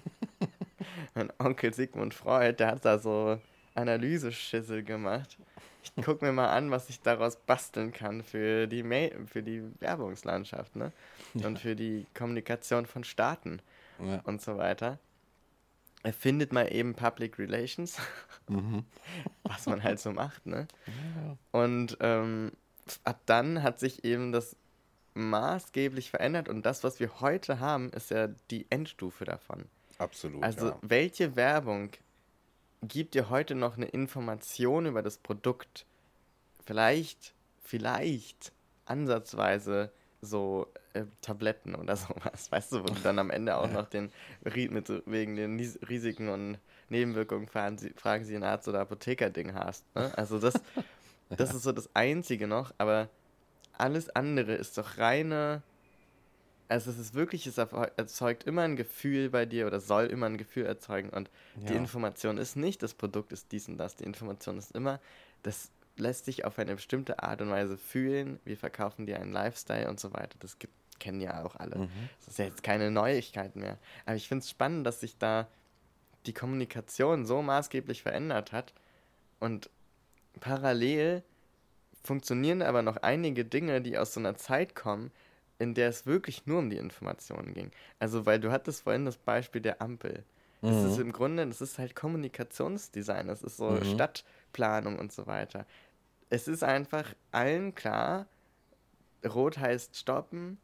mein Onkel Sigmund Freud, der hat da so Analyseschüssel gemacht. Ich guck mir mal an, was ich daraus basteln kann für die, Ma für die Werbungslandschaft, ne? Ja. Und für die Kommunikation von Staaten ja. und so weiter. Er findet mal eben Public Relations, mhm. was man halt so macht, ne? Ja. Und ähm, ab dann hat sich eben das maßgeblich verändert und das, was wir heute haben, ist ja die Endstufe davon. Absolut. Also, ja. welche Werbung gibt dir heute noch eine Information über das Produkt? Vielleicht, vielleicht ansatzweise so äh, Tabletten oder sowas, weißt du, wo du dann am Ende auch ja. noch den mit, wegen den Risiken und Nebenwirkungen fragen sie, fragen sie einen Arzt oder Apotheker-Ding hast. Ne? Also das, das ja. ist so das Einzige noch, aber alles andere ist doch reine Also es ist wirklich, es erzeugt immer ein Gefühl bei dir oder soll immer ein Gefühl erzeugen. Und ja. die Information ist nicht, das Produkt ist dies und das. Die Information ist immer, das lässt sich auf eine bestimmte Art und Weise fühlen. Wir verkaufen dir einen Lifestyle und so weiter. Das gibt, kennen ja auch alle. Mhm. Das ist ja jetzt keine Neuigkeit mehr. Aber ich finde es spannend, dass sich da die Kommunikation so maßgeblich verändert hat und parallel funktionieren aber noch einige Dinge, die aus so einer Zeit kommen, in der es wirklich nur um die Informationen ging. Also, weil du hattest vorhin das Beispiel der Ampel. Das mhm. ist im Grunde, das ist halt Kommunikationsdesign, das ist so mhm. Stadtplanung und so weiter. Es ist einfach allen klar, rot heißt stoppen,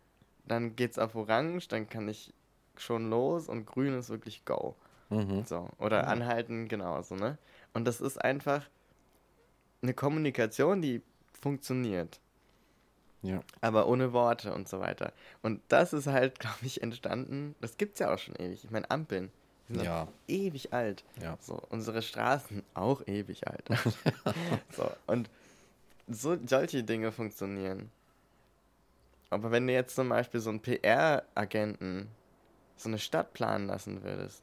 dann geht's auf orange, dann kann ich schon los und grün ist wirklich go. Mhm. So, oder mhm. anhalten genauso, ne? Und das ist einfach eine Kommunikation, die funktioniert. Ja. Aber ohne Worte und so weiter. Und das ist halt, glaube ich, entstanden. Das gibt es ja auch schon ewig. Ich meine, Ampeln sind ja. ewig alt. Ja. So, unsere Straßen auch ewig alt. so, und so, solche Dinge funktionieren. Aber wenn du jetzt zum Beispiel so einen PR-Agenten so eine Stadt planen lassen würdest,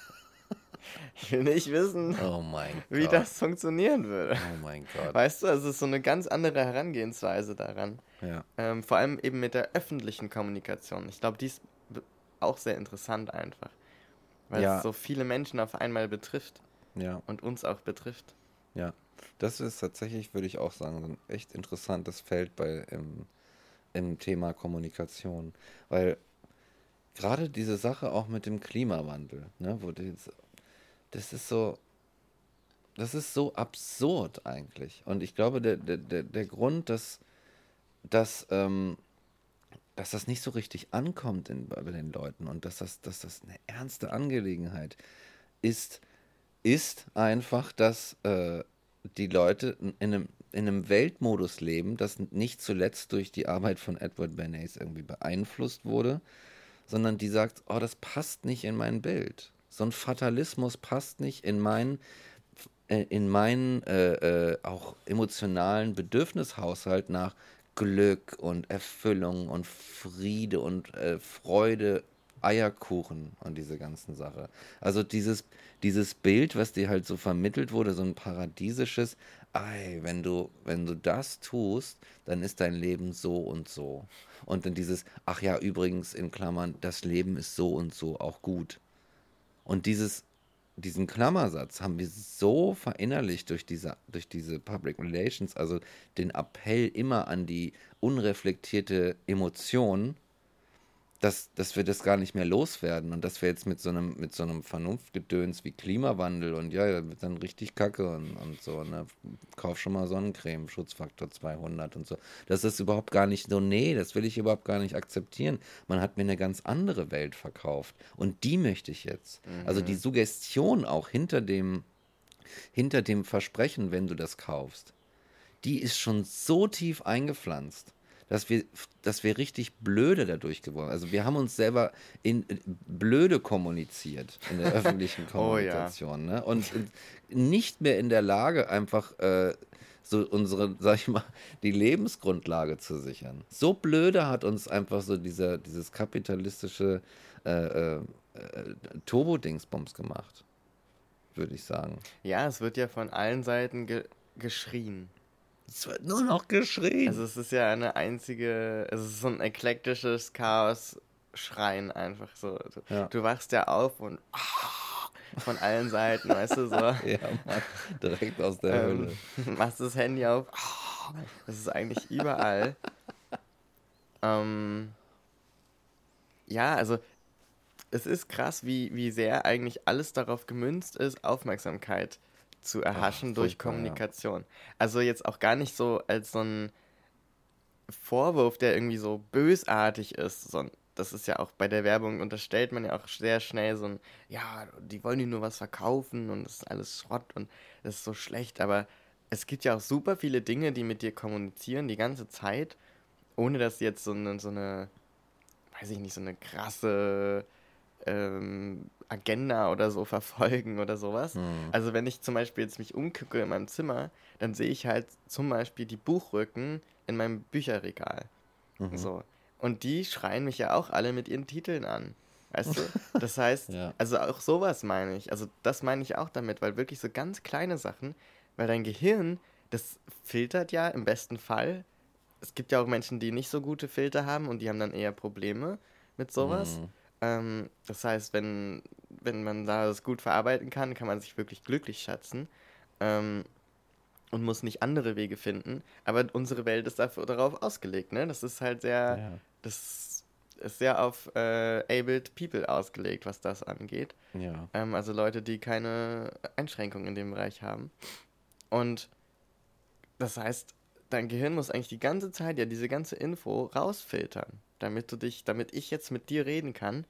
ich will nicht wissen, oh wie Gott. das funktionieren würde. Oh mein Gott. Weißt du, also es ist so eine ganz andere Herangehensweise daran. Ja. Ähm, vor allem eben mit der öffentlichen Kommunikation. Ich glaube, die ist auch sehr interessant einfach. Weil ja. es so viele Menschen auf einmal betrifft. Ja. Und uns auch betrifft. Ja. Das ist tatsächlich, würde ich auch sagen, ein echt interessantes Feld bei im, im Thema Kommunikation. Weil gerade diese Sache auch mit dem Klimawandel, ne, wo jetzt das ist so, das ist so absurd eigentlich. Und ich glaube, der, der, der Grund, dass, dass, ähm, dass das nicht so richtig ankommt in, bei den Leuten und dass das, dass das eine ernste Angelegenheit ist, ist einfach, dass äh, die Leute in einem, in einem Weltmodus leben, das nicht zuletzt durch die Arbeit von Edward Bernays irgendwie beeinflusst wurde, sondern die sagt, oh, das passt nicht in mein Bild. So ein Fatalismus passt nicht in meinen äh, in meinen äh, äh, auch emotionalen Bedürfnishaushalt nach Glück und Erfüllung und Friede und äh, Freude, Eierkuchen und diese ganzen Sache. Also dieses, dieses Bild, was dir halt so vermittelt wurde, so ein paradiesisches, ei, wenn du, wenn du das tust, dann ist dein Leben so und so. Und dann dieses, ach ja, übrigens in Klammern, das Leben ist so und so auch gut. Und dieses, diesen Klammersatz haben wir so verinnerlicht durch diese, durch diese Public Relations, also den Appell immer an die unreflektierte Emotion, dass, dass wir das gar nicht mehr loswerden und dass wir jetzt mit so einem, mit so einem Vernunftgedöns wie Klimawandel und ja, da wird dann richtig kacke und, und so, ne? Kauf schon mal Sonnencreme, Schutzfaktor 200 und so. Das ist überhaupt gar nicht so, nee, das will ich überhaupt gar nicht akzeptieren. Man hat mir eine ganz andere Welt verkauft und die möchte ich jetzt. Mhm. Also die Suggestion auch hinter dem, hinter dem Versprechen, wenn du das kaufst, die ist schon so tief eingepflanzt dass wir, dass wir richtig blöde dadurch geworden Also wir haben uns selber in blöde kommuniziert in der öffentlichen Kommunikation. oh, ja. ne? und, nicht mehr in der Lage, einfach äh, so unsere, sag ich mal, die Lebensgrundlage zu sichern. So blöde hat uns einfach so dieser, dieses kapitalistische äh, äh, Turbo-Dingsbums gemacht, würde ich sagen. Ja, es wird ja von allen Seiten ge geschrien. Es wird nur noch geschrien. Also es ist ja eine einzige, es ist so ein eklektisches Chaos schreien einfach so. Du, ja. du wachst ja auf und oh, von allen Seiten, weißt du so. ja, Mann, direkt aus der ähm, Hölle. Machst das Handy auf, oh, das ist eigentlich überall. ähm, ja, also es ist krass, wie, wie sehr eigentlich alles darauf gemünzt ist, Aufmerksamkeit zu erhaschen Ach, durch Kommunikation. Ja. Also jetzt auch gar nicht so als so ein Vorwurf, der irgendwie so bösartig ist, sondern das ist ja auch bei der Werbung unterstellt man ja auch sehr schnell so ein, ja, die wollen dir nur was verkaufen und das ist alles Schrott und das ist so schlecht, aber es gibt ja auch super viele Dinge, die mit dir kommunizieren die ganze Zeit, ohne dass jetzt so eine, so eine weiß ich nicht, so eine krasse ähm, Agenda oder so verfolgen oder sowas. Mhm. Also wenn ich zum Beispiel jetzt mich umgucke in meinem Zimmer, dann sehe ich halt zum Beispiel die Buchrücken in meinem Bücherregal. Mhm. So. Und die schreien mich ja auch alle mit ihren Titeln an. Weißt du? Das heißt, Ja. also auch sowas meine ich. Also das meine ich auch damit, weil wirklich so ganz kleine Sachen, weil dein Gehirn, das filtert ja im besten Fall. Es gibt ja auch Menschen, die nicht so gute Filter haben und die haben dann eher Probleme mit sowas. Mhm. Ähm, das heißt, wenn, wenn man da das gut verarbeiten kann, kann man sich wirklich glücklich schätzen. Ähm, und muss nicht andere Wege finden. Aber unsere Welt ist dafür, darauf ausgelegt, ne? Das ist halt sehr, Ja. das ist sehr auf äh, abled people ausgelegt, was das angeht. Ja. Ähm, also Leute, die keine Einschränkungen in dem Bereich haben. Und das heißt, dein Gehirn muss eigentlich die ganze Zeit ja diese ganze Info rausfiltern, damit du dich, damit ich jetzt mit dir reden kann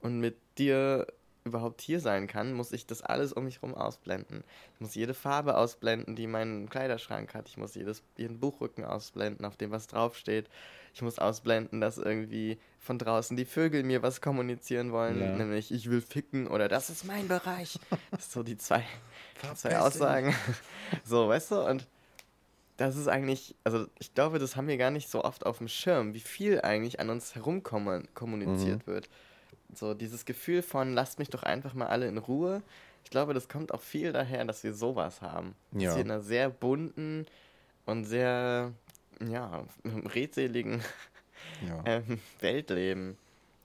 und mit dir überhaupt hier sein kann, muss ich das alles um mich herum ausblenden. Ich muss jede Farbe ausblenden, die mein Kleiderschrank hat. Ich muss jedes, jeden Buchrücken ausblenden, auf dem was draufsteht. Ich muss ausblenden, dass irgendwie von draußen die Vögel mir was kommunizieren wollen, Ja. nämlich ich will ficken oder das ist mein Bereich. Das sind so die zwei, die zwei Aussagen. So, weißt du, und das ist eigentlich, also ich glaube, das haben wir gar nicht so oft auf dem Schirm, wie viel eigentlich an uns herum kommu- kommuniziert wird. So dieses Gefühl von, lasst mich doch einfach mal alle in Ruhe. Ich glaube, das kommt auch viel daher, dass wir sowas haben. Ja. Dass wir in einer sehr bunten und sehr, ja, redseligen ja. ähm, Welt leben.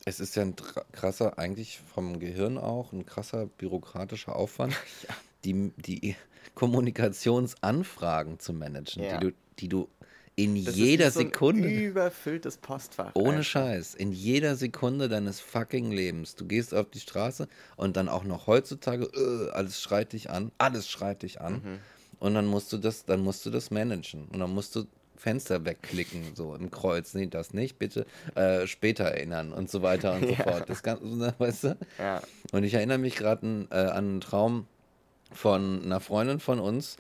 Es ist ja ein krasser, eigentlich vom Gehirn auch, ein krasser bürokratischer Aufwand, die, die Kommunikationsanfragen zu managen, Ja. die, du, die du in Das jeder ist so Sekunde. Ein überfülltes Postfach. Ohne einfach. Scheiß, in jeder Sekunde deines fucking Lebens. Du gehst auf die Straße und dann auch noch heutzutage, äh, alles schreit dich an, alles schreit dich an. Mhm. Und dann musst du das, dann musst du das managen. Und dann musst du Fenster wegklicken, so im Kreuz. Nee, das nicht, bitte äh, später erinnern und so weiter und so Ja. fort. Das Ganze, weißt du? Ja. Und ich erinnere mich gerade äh, an einen Traum von einer Freundin von uns,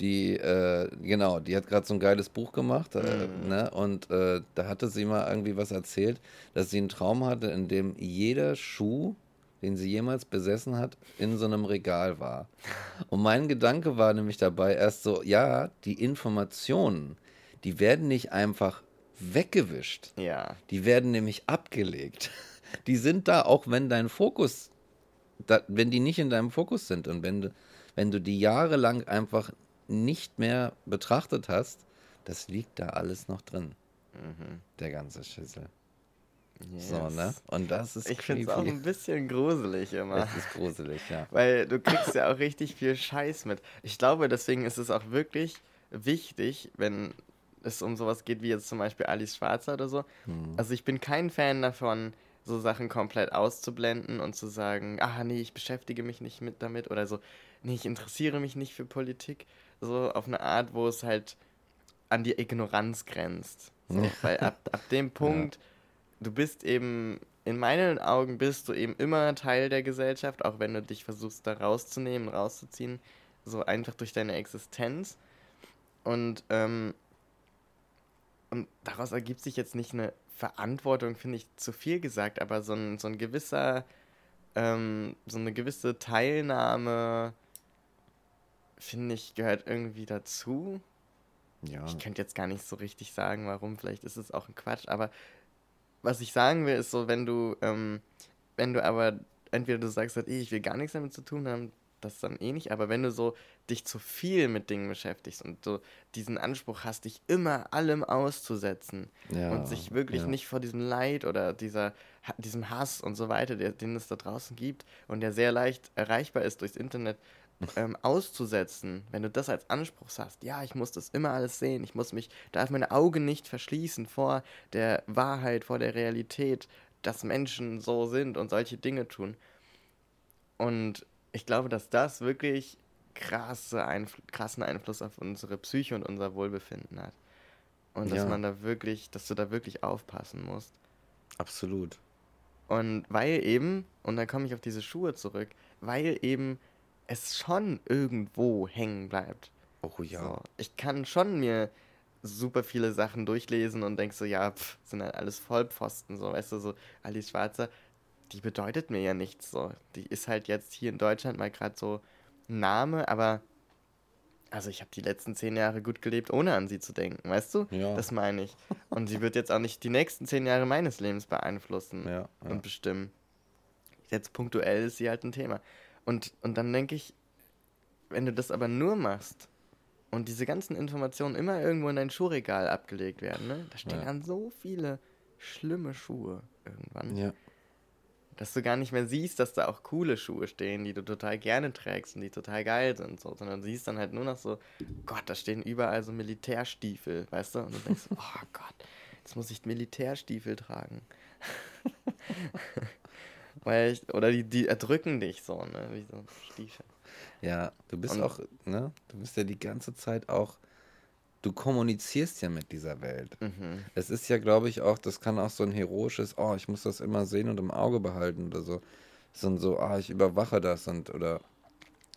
die, äh, genau, die hat gerade so ein geiles Buch gemacht, äh, Mhm. ne? Und äh, da hatte sie mal irgendwie was erzählt, dass sie einen Traum hatte, in dem jeder Schuh, den sie jemals besessen hat, in so einem Regal war. Und mein Gedanke war nämlich dabei erst so, ja, die Informationen, die werden nicht einfach weggewischt. Ja. Die werden nämlich abgelegt. Die sind da, auch wenn dein Fokus, da, wenn die nicht in deinem Fokus sind und wenn du, wenn du die jahrelang einfach nicht mehr betrachtet hast, das liegt da alles noch drin. Der ganze Schüssel. So, Mhm. Yes. ne? Und das ist Ich finde es auch ein bisschen gruselig immer. Das ist gruselig, ja. Weil du kriegst ja auch richtig viel Scheiß mit. Ich glaube, deswegen ist es auch wirklich wichtig, wenn es um sowas geht wie jetzt zum Beispiel Alice Schwarzer oder so. Hm. Also ich bin kein Fan davon, so Sachen komplett auszublenden und zu sagen, ah nee, ich beschäftige mich nicht mit damit oder so, nee, ich interessiere mich nicht für Politik. So auf eine Art, wo es halt an die Ignoranz grenzt. So, weil ab, ab dem Punkt, du bist eben, in meinen Augen bist du eben immer Teil der Gesellschaft, auch wenn du dich versuchst, da rauszunehmen, rauszuziehen, so einfach durch deine Existenz. Und, ähm, und daraus ergibt sich jetzt nicht eine Verantwortung, finde ich zu viel gesagt, aber so ein, so ein gewisser, ähm, so eine gewisse Teilnahme, finde ich, gehört irgendwie dazu. Ja, Ich könnte jetzt gar nicht so richtig sagen, warum. Vielleicht ist es auch ein Quatsch. Aber was ich sagen will, ist so, wenn du, ähm, wenn du aber entweder du sagst halt, ich will gar nichts damit zu tun haben, das dann eh nicht. Aber wenn du so dich zu viel mit Dingen beschäftigst und so diesen Anspruch hast, dich immer allem auszusetzen ja, und sich wirklich ja. nicht vor diesem Leid oder dieser, diesem Hass und so weiter, der, den es da draußen gibt und der sehr leicht erreichbar ist durchs Internet, ähm, auszusetzen, wenn du das als Anspruch hast, ja, ich muss das immer alles sehen, ich muss mich, darf meine Augen nicht verschließen vor der Wahrheit, vor der Realität, dass Menschen so sind und solche Dinge tun. Und ich glaube, dass das wirklich krasse Einfl krassen Einfluss auf unsere Psyche und unser Wohlbefinden hat. Und dass Ja. man da wirklich, dass du da wirklich aufpassen musst. Absolut. Und weil eben, und dann komme ich auf diese Schuhe zurück, weil eben es schon irgendwo hängen bleibt. Oh ja. So, ich kann schon mir super viele Sachen durchlesen und denk so, ja, pff, sind halt alles Vollpfosten, so, weißt du, so Alice Schwarzer, die bedeutet mir ja nichts, so. Die ist halt jetzt hier in Deutschland mal gerade so ein Name, aber also ich habe die letzten zehn Jahre gut gelebt, ohne an sie zu denken, weißt du? Ja. Das meine ich. Und sie wird jetzt auch nicht die nächsten zehn Jahre meines Lebens beeinflussen Ja, ja. und bestimmen. Jetzt punktuell ist sie halt ein Thema. Und, und dann denke ich, wenn du das aber nur machst und diese ganzen Informationen immer irgendwo in dein Schuhregal abgelegt werden, ne? Da stehen Ja. dann so viele schlimme Schuhe irgendwann Ja. dass du gar nicht mehr siehst, dass da auch coole Schuhe stehen, die du total gerne trägst und die total geil sind, so, sondern du siehst dann halt nur noch so, Gott, da stehen überall so Militärstiefel, weißt du? Und du denkst, oh Gott, jetzt muss ich Militärstiefel tragen. Weil ich, oder die, die erdrücken dich so, ne, wie so Stiefel. Ja, du bist Und- auch, ne? Du bist ja die ganze Zeit auch, du kommunizierst ja mit dieser Welt. Mhm. Es ist ja, glaube ich, auch, das kann auch so ein heroisches, oh, ich muss das immer sehen und im Auge behalten oder so. So ein so, ah, ich überwache das und oder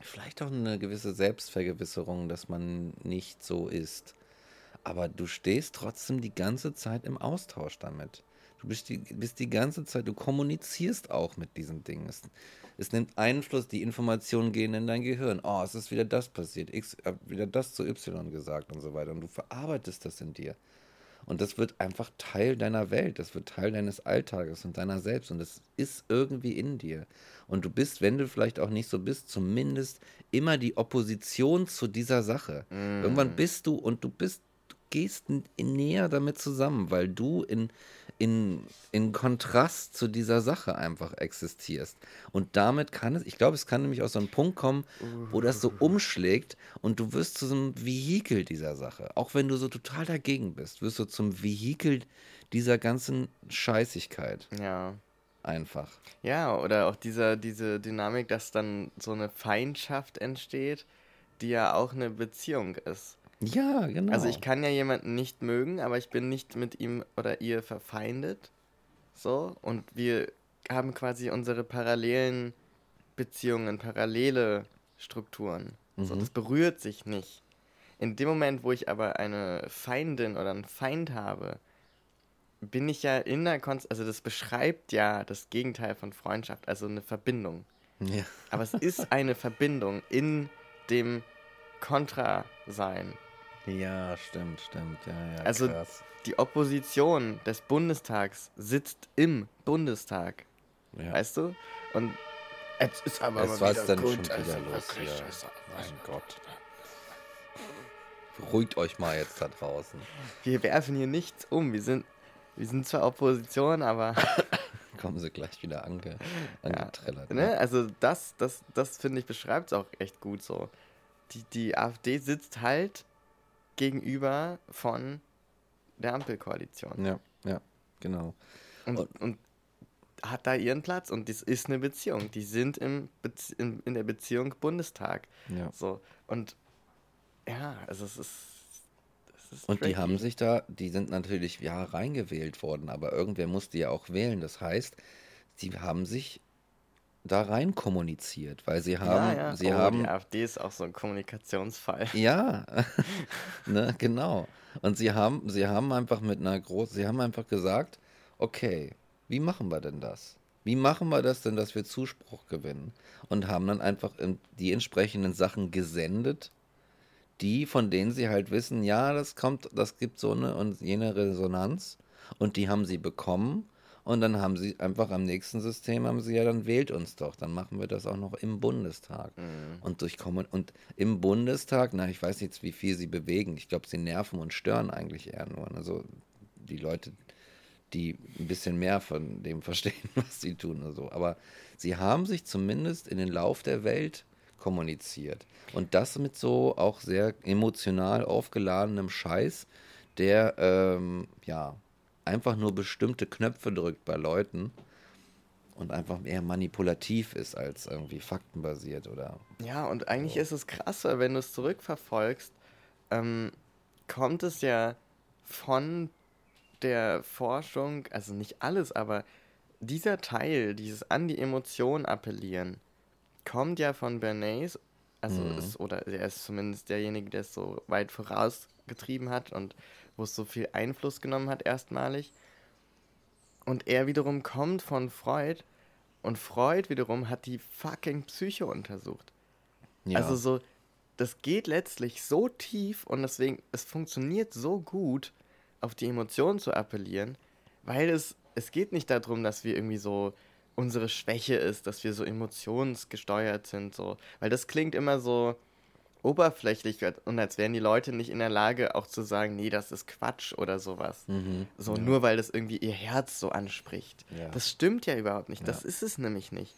vielleicht auch eine gewisse Selbstvergewisserung, dass man nicht so ist. Aber du stehst trotzdem die ganze Zeit im Austausch damit. Du bist die, bist die ganze Zeit, du kommunizierst auch mit diesen Dingen. Es, es nimmt Einfluss, die Informationen gehen in dein Gehirn. Oh, es ist wieder das passiert, X, äh, wieder das zu Y gesagt und so weiter. Und du verarbeitest das in dir. Und das wird einfach Teil deiner Welt, das wird Teil deines Alltages und deiner selbst. Und das ist irgendwie in dir. Und du bist, wenn du vielleicht auch nicht so bist, zumindest immer die Opposition zu dieser Sache. Irgendwann bist du und du bist, du gehst näher damit zusammen, weil du in, in, in Kontrast zu dieser Sache einfach existierst. Und damit kann es, ich glaube, es kann nämlich aus so einem Punkt kommen, wo das so umschlägt und du wirst zu so einem Vehikel dieser Sache. Auch wenn du so total dagegen bist, wirst du zum Vehikel dieser ganzen Scheißigkeit Ja. einfach. Ja, oder auch dieser, diese Dynamik, dass dann so eine Feindschaft entsteht, die ja auch eine Beziehung ist. Ja, genau. Also ich kann ja jemanden nicht mögen, aber ich bin nicht mit ihm oder ihr verfeindet. So, und wir haben quasi unsere parallelen Beziehungen, parallele Strukturen. So, Mhm. das berührt sich nicht. In dem Moment, wo ich aber eine Feindin oder einen Feind habe, bin ich ja in der Konst also das beschreibt ja das Gegenteil von Freundschaft, also eine Verbindung. ja. Aber es ist eine Verbindung in dem Kontra-Sein. Ja, stimmt, stimmt. Ja, ja, Also krass. die Opposition des Bundestags sitzt im Bundestag, Ja. weißt du? Und es ist aber Es mal war wieder dann gut, schon wieder also los also, Mein Gott. Beruhigt euch mal jetzt da draußen. Wir werfen hier nichts um. Wir sind, wir sind zwar Opposition, aber Kommen sie gleich wieder ange, angetrellert. ne, also das, das, das finde ich beschreibt es auch echt gut so. Die, die AfD sitzt halt gegenüber von der Ampelkoalition. Ja, ja, genau. Und, und hat da ihren Platz und das ist eine Beziehung. Die sind im Bezie in, in der Beziehung Bundestag. Ja. So. Und ja, also es ist. Es ist Und die haben sich da, die sind natürlich ja reingewählt worden, aber irgendwer musste ja auch wählen. Das heißt, sie haben sich da rein kommuniziert, weil sie haben, ja, ja. sie oh, haben, Die AfD ist auch so ein Kommunikationsfall. ja, ne, genau. Und sie haben, sie haben einfach mit einer großen, sie haben einfach gesagt, okay, wie machen wir denn das? Wie machen wir das denn, dass wir Zuspruch gewinnen? Und haben dann einfach in- die entsprechenden Sachen gesendet, die, von denen sie halt wissen, ja, das kommt, das gibt so eine und jene Resonanz. Und die haben sie bekommen. Und dann haben sie einfach am nächsten System haben sie ja, dann wählt uns doch. Dann machen wir das auch noch im Bundestag. Und durch Kommun und im Bundestag, na, ich weiß jetzt, wie viel sie bewegen. Ich glaube, sie nerven und stören eigentlich eher nur. Also die Leute, die ein bisschen mehr von dem verstehen, was sie tun oder so. Aber sie haben sich zumindest in den Lauf der Welt kommuniziert. Und das mit so auch sehr emotional aufgeladenem Scheiß, der ähm, ja einfach nur bestimmte Knöpfe drückt bei Leuten und einfach eher manipulativ ist als irgendwie faktenbasiert oder Ja, und eigentlich ist es krass, weil wenn du es zurückverfolgst, ähm, kommt es ja von der Forschung, also nicht alles, aber dieser Teil, dieses an die Emotion appellieren, kommt ja von Bernays, also Mhm. ist, oder er ist zumindest derjenige, der es so weit vorausgetrieben hat und wo es so viel Einfluss genommen hat erstmalig. Und er wiederum kommt von Freud und Freud wiederum hat die fucking Psyche untersucht. ja. Also so, das geht letztlich so tief und deswegen, es funktioniert so gut, auf die Emotionen zu appellieren, weil es, es geht nicht darum, dass wir irgendwie so unsere Schwäche ist, dass wir so emotionsgesteuert sind, so. Weil das klingt immer so oberflächlich und als wären die Leute nicht in der Lage, auch zu sagen, nee, das ist Quatsch oder sowas. Mhm, so ja. nur weil das irgendwie ihr Herz so anspricht. Ja. Das stimmt ja überhaupt nicht. Das ist es nämlich nicht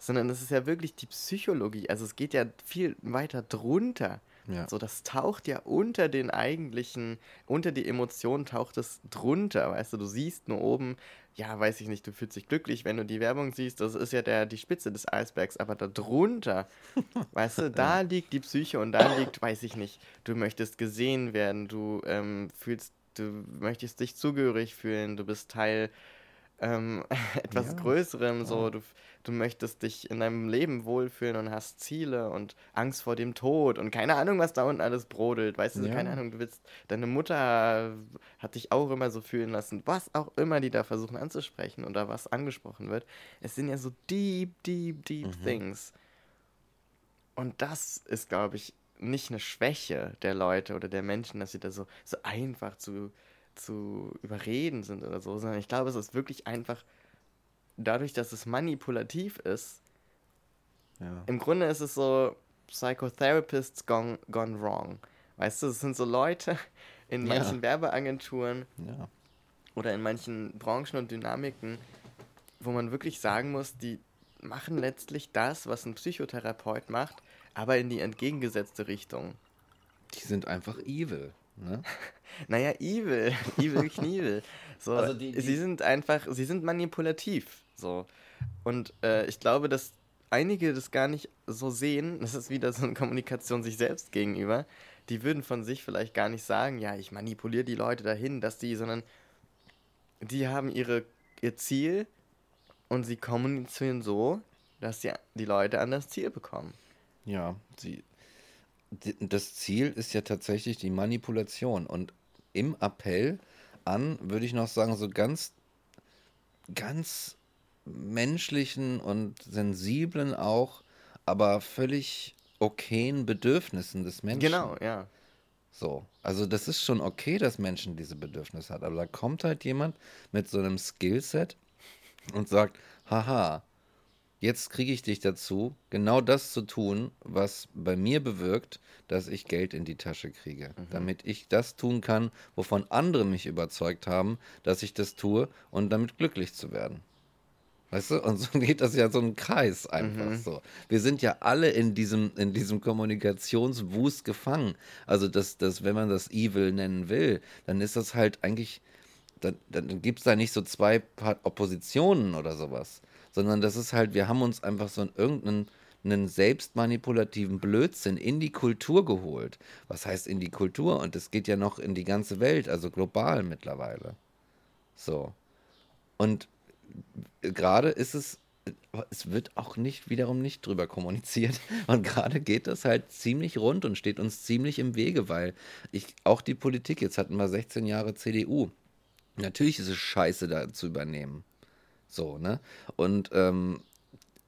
sondern das ist ja wirklich die Psychologie. Also es geht ja viel weiter drunter. Ja. So, das taucht ja unter den eigentlichen, unter die Emotionen taucht es drunter, weißt du, du siehst nur oben, ja, weiß ich nicht, du fühlst dich glücklich, wenn du die Werbung siehst, das ist ja der, die Spitze des Eisbergs, aber da drunter, weißt du, da liegt die Psyche und da liegt, weiß ich nicht, du möchtest gesehen werden, du ähm, fühlst, du möchtest dich zugehörig fühlen, du bist Teil ähm, etwas ja, Größerem, so, du du möchtest dich in deinem Leben wohlfühlen und hast Ziele und Angst vor dem Tod und keine Ahnung, was da unten alles brodelt. Weißt du, ja. keine Ahnung, du willst, deine Mutter hat dich auch immer so fühlen lassen, was auch immer die da versuchen anzusprechen oder was angesprochen wird. Es sind ja so deep, deep, deep mhm. things. Und das ist, glaube ich, nicht eine Schwäche der Leute oder der Menschen, dass sie da so, so einfach zu, zu überreden sind oder so, sondern ich glaube, es ist wirklich einfach dadurch, dass es manipulativ ist, ja. im Grunde ist es so Psychotherapists gone, gone wrong. Weißt du, es sind so Leute in manchen ja. Werbeagenturen ja. oder in manchen Branchen und Dynamiken, wo man wirklich sagen muss, die machen letztlich das, was ein Psychotherapeut macht, aber in die entgegengesetzte Richtung. Die sind einfach evil. Ne? naja, evil, evil Knievel. So, also die, die, sie sind einfach, sie sind manipulativ. So. Und äh, ich glaube, dass einige das gar nicht so sehen. Das ist wieder so eine Kommunikation sich selbst gegenüber. Die würden von sich vielleicht gar nicht sagen, ja, ich manipuliere die Leute dahin, dass die, sondern die haben ihre, ihr Ziel und sie kommunizieren so, dass die, die Leute an das Ziel bekommen. Ja, sie, das Ziel ist ja tatsächlich die Manipulation. Und im Appell an, würde ich noch sagen, so ganz, ganz menschlichen und sensiblen auch, aber völlig okayen Bedürfnissen des Menschen. Genau, ja. So, also das ist schon okay, dass Menschen diese Bedürfnisse hat, aber da kommt halt jemand mit so einem Skillset und sagt, haha, jetzt kriege ich dich dazu, genau das zu tun, was bei mir bewirkt, dass ich Geld in die Tasche kriege. Mhm. Damit ich das tun kann, wovon andere mich überzeugt haben, dass ich das tue und damit glücklich zu werden. Weißt du? Und so geht das ja so ein Kreis einfach mhm. so. Wir sind ja alle in diesem, in diesem Kommunikationswust gefangen. Also, das, das, wenn man das Evil nennen will, dann ist das halt eigentlich, dann, dann gibt es da nicht so zwei Oppositionen oder sowas. Sondern das ist halt, wir haben uns einfach so in irgendeinen einen selbstmanipulativen Blödsinn in die Kultur geholt. Was heißt in die Kultur? Und es geht ja noch in die ganze Welt, also global mittlerweile. So. Und gerade ist es, es wird auch nicht wiederum nicht drüber kommuniziert. Und gerade geht das halt ziemlich rund und steht uns ziemlich im Wege, weil ich auch die Politik, jetzt hatten wir 16 Jahre CDU. Natürlich ist es scheiße, da zu übernehmen. So, ne? Und ähm,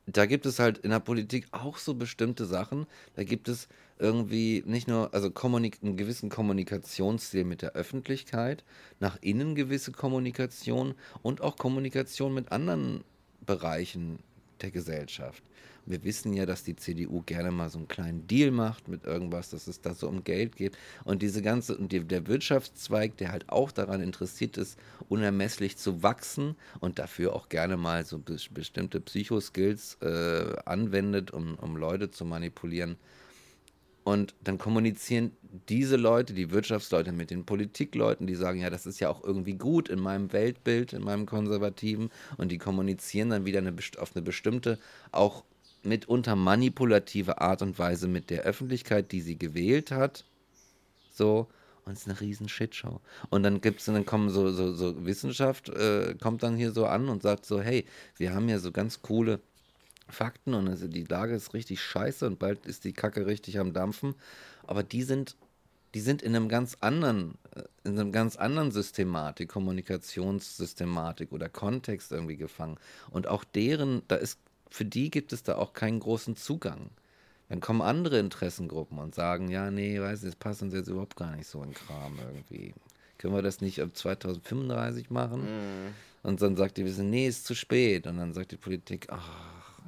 da gibt es halt in der Politik auch so bestimmte Sachen. Da gibt es irgendwie nicht nur, also Kommunik einen gewissen Kommunikationsstil mit der Öffentlichkeit, nach innen gewisse Kommunikation und auch Kommunikation mit anderen Bereichen der Gesellschaft. Wir wissen ja, dass die CDU gerne mal so einen kleinen Deal macht mit irgendwas, dass es da so um Geld geht. Und diese ganze, und die, der Wirtschaftszweig, der halt auch daran interessiert ist, unermesslich zu wachsen und dafür auch gerne mal so bestimmte Psychoskills äh, anwendet, um, um Leute zu manipulieren. Und dann kommunizieren diese Leute, die Wirtschaftsleute, mit den Politikleuten, die sagen, ja, das ist ja auch irgendwie gut in meinem Weltbild, in meinem konservativen. Und die kommunizieren dann wieder eine, auf eine bestimmte, auch mitunter manipulative Art und Weise mit der Öffentlichkeit, die sie gewählt hat. So, und es ist eine riesen Shitshow. Und dann gibt's, dann kommen so, so, so Wissenschaft, äh, kommt dann hier so an und sagt so, hey, wir haben ja so ganz coole Fakten und also die Lage ist richtig scheiße und bald ist die Kacke richtig am Dampfen. Aber die sind, die sind in einem ganz anderen, äh, in einem ganz anderen Systematik, Kommunikationssystematik oder Kontext irgendwie gefangen. Und auch deren, da ist für die gibt es da auch keinen großen Zugang. Dann kommen andere Interessengruppen und sagen, ja, nee, weiß nicht, das passt uns jetzt überhaupt gar nicht so in Kram irgendwie. Können wir das nicht ab 2035 machen? Mhm. Und dann sagt die Wissen, nee, ist zu spät. Und dann sagt die Politik, ach,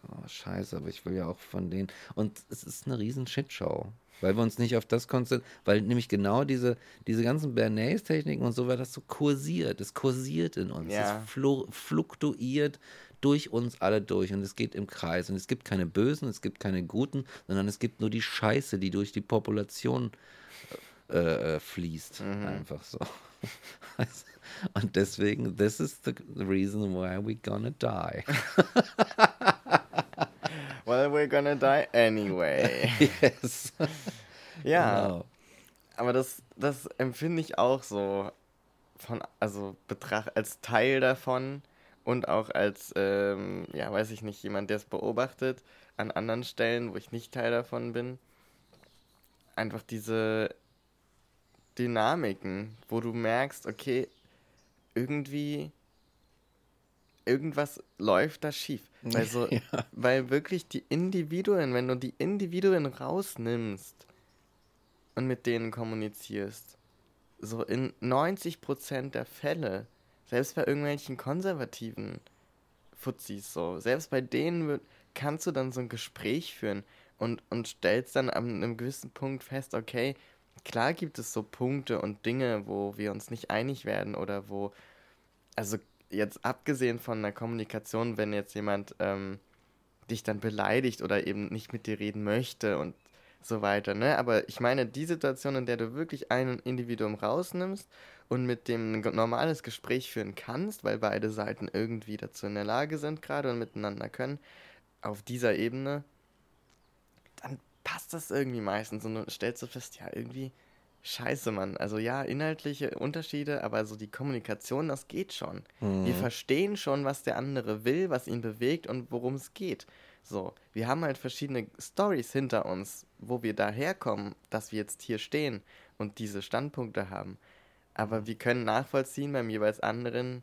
oh, scheiße, aber ich will ja auch von denen. Und es ist eine riesen Shitshow. Weil wir uns nicht auf das konzentrieren, weil nämlich genau diese, diese ganzen Bernays-Techniken und so weiter, das so kursiert. Es kursiert in uns. Ja. Es flu fluktuiert durch uns alle durch und es geht im Kreis. Und es gibt keine Bösen, es gibt keine Guten, sondern es gibt nur die Scheiße, die durch die Population äh, äh, fließt. Einfach so. und deswegen, this is the reason why we gonna die. Well, we're gonna die anyway. yes. ja, Genau. aber das, das empfinde ich auch so von, also betracht als Teil davon und auch als, ähm, ja, weiß ich nicht, jemand, der es beobachtet an anderen Stellen, wo ich nicht Teil davon bin. Einfach diese Dynamiken, wo du merkst, okay, irgendwie irgendwas läuft da schief. Weil, so, Ja. weil wirklich die Individuen, wenn du die Individuen rausnimmst und mit denen kommunizierst, so in 90% der Fälle, selbst bei irgendwelchen konservativen Fuzis so, selbst bei denen wird, kannst du dann so ein Gespräch führen und, und stellst dann an einem gewissen Punkt fest, okay, klar gibt es so Punkte und Dinge, wo wir uns nicht einig werden oder wo, also jetzt abgesehen von der Kommunikation, wenn jetzt jemand ähm, dich dann beleidigt oder eben nicht mit dir reden möchte und so weiter, ne? Aber ich meine, die Situation, in der du wirklich ein Individuum rausnimmst und mit dem ein normales Gespräch führen kannst, weil beide Seiten irgendwie dazu in der Lage sind gerade und miteinander können, auf dieser Ebene, dann passt das irgendwie meistens und du stellst du fest, ja, irgendwie scheiße, Mann. Also ja, inhaltliche Unterschiede, aber so die Kommunikation, das geht schon. Wir verstehen schon, was der andere will, was ihn bewegt und worum es geht. So, wir haben halt verschiedene Stories hinter uns, wo wir daherkommen, dass wir jetzt hier stehen und diese Standpunkte haben. Aber wir können nachvollziehen beim jeweils anderen,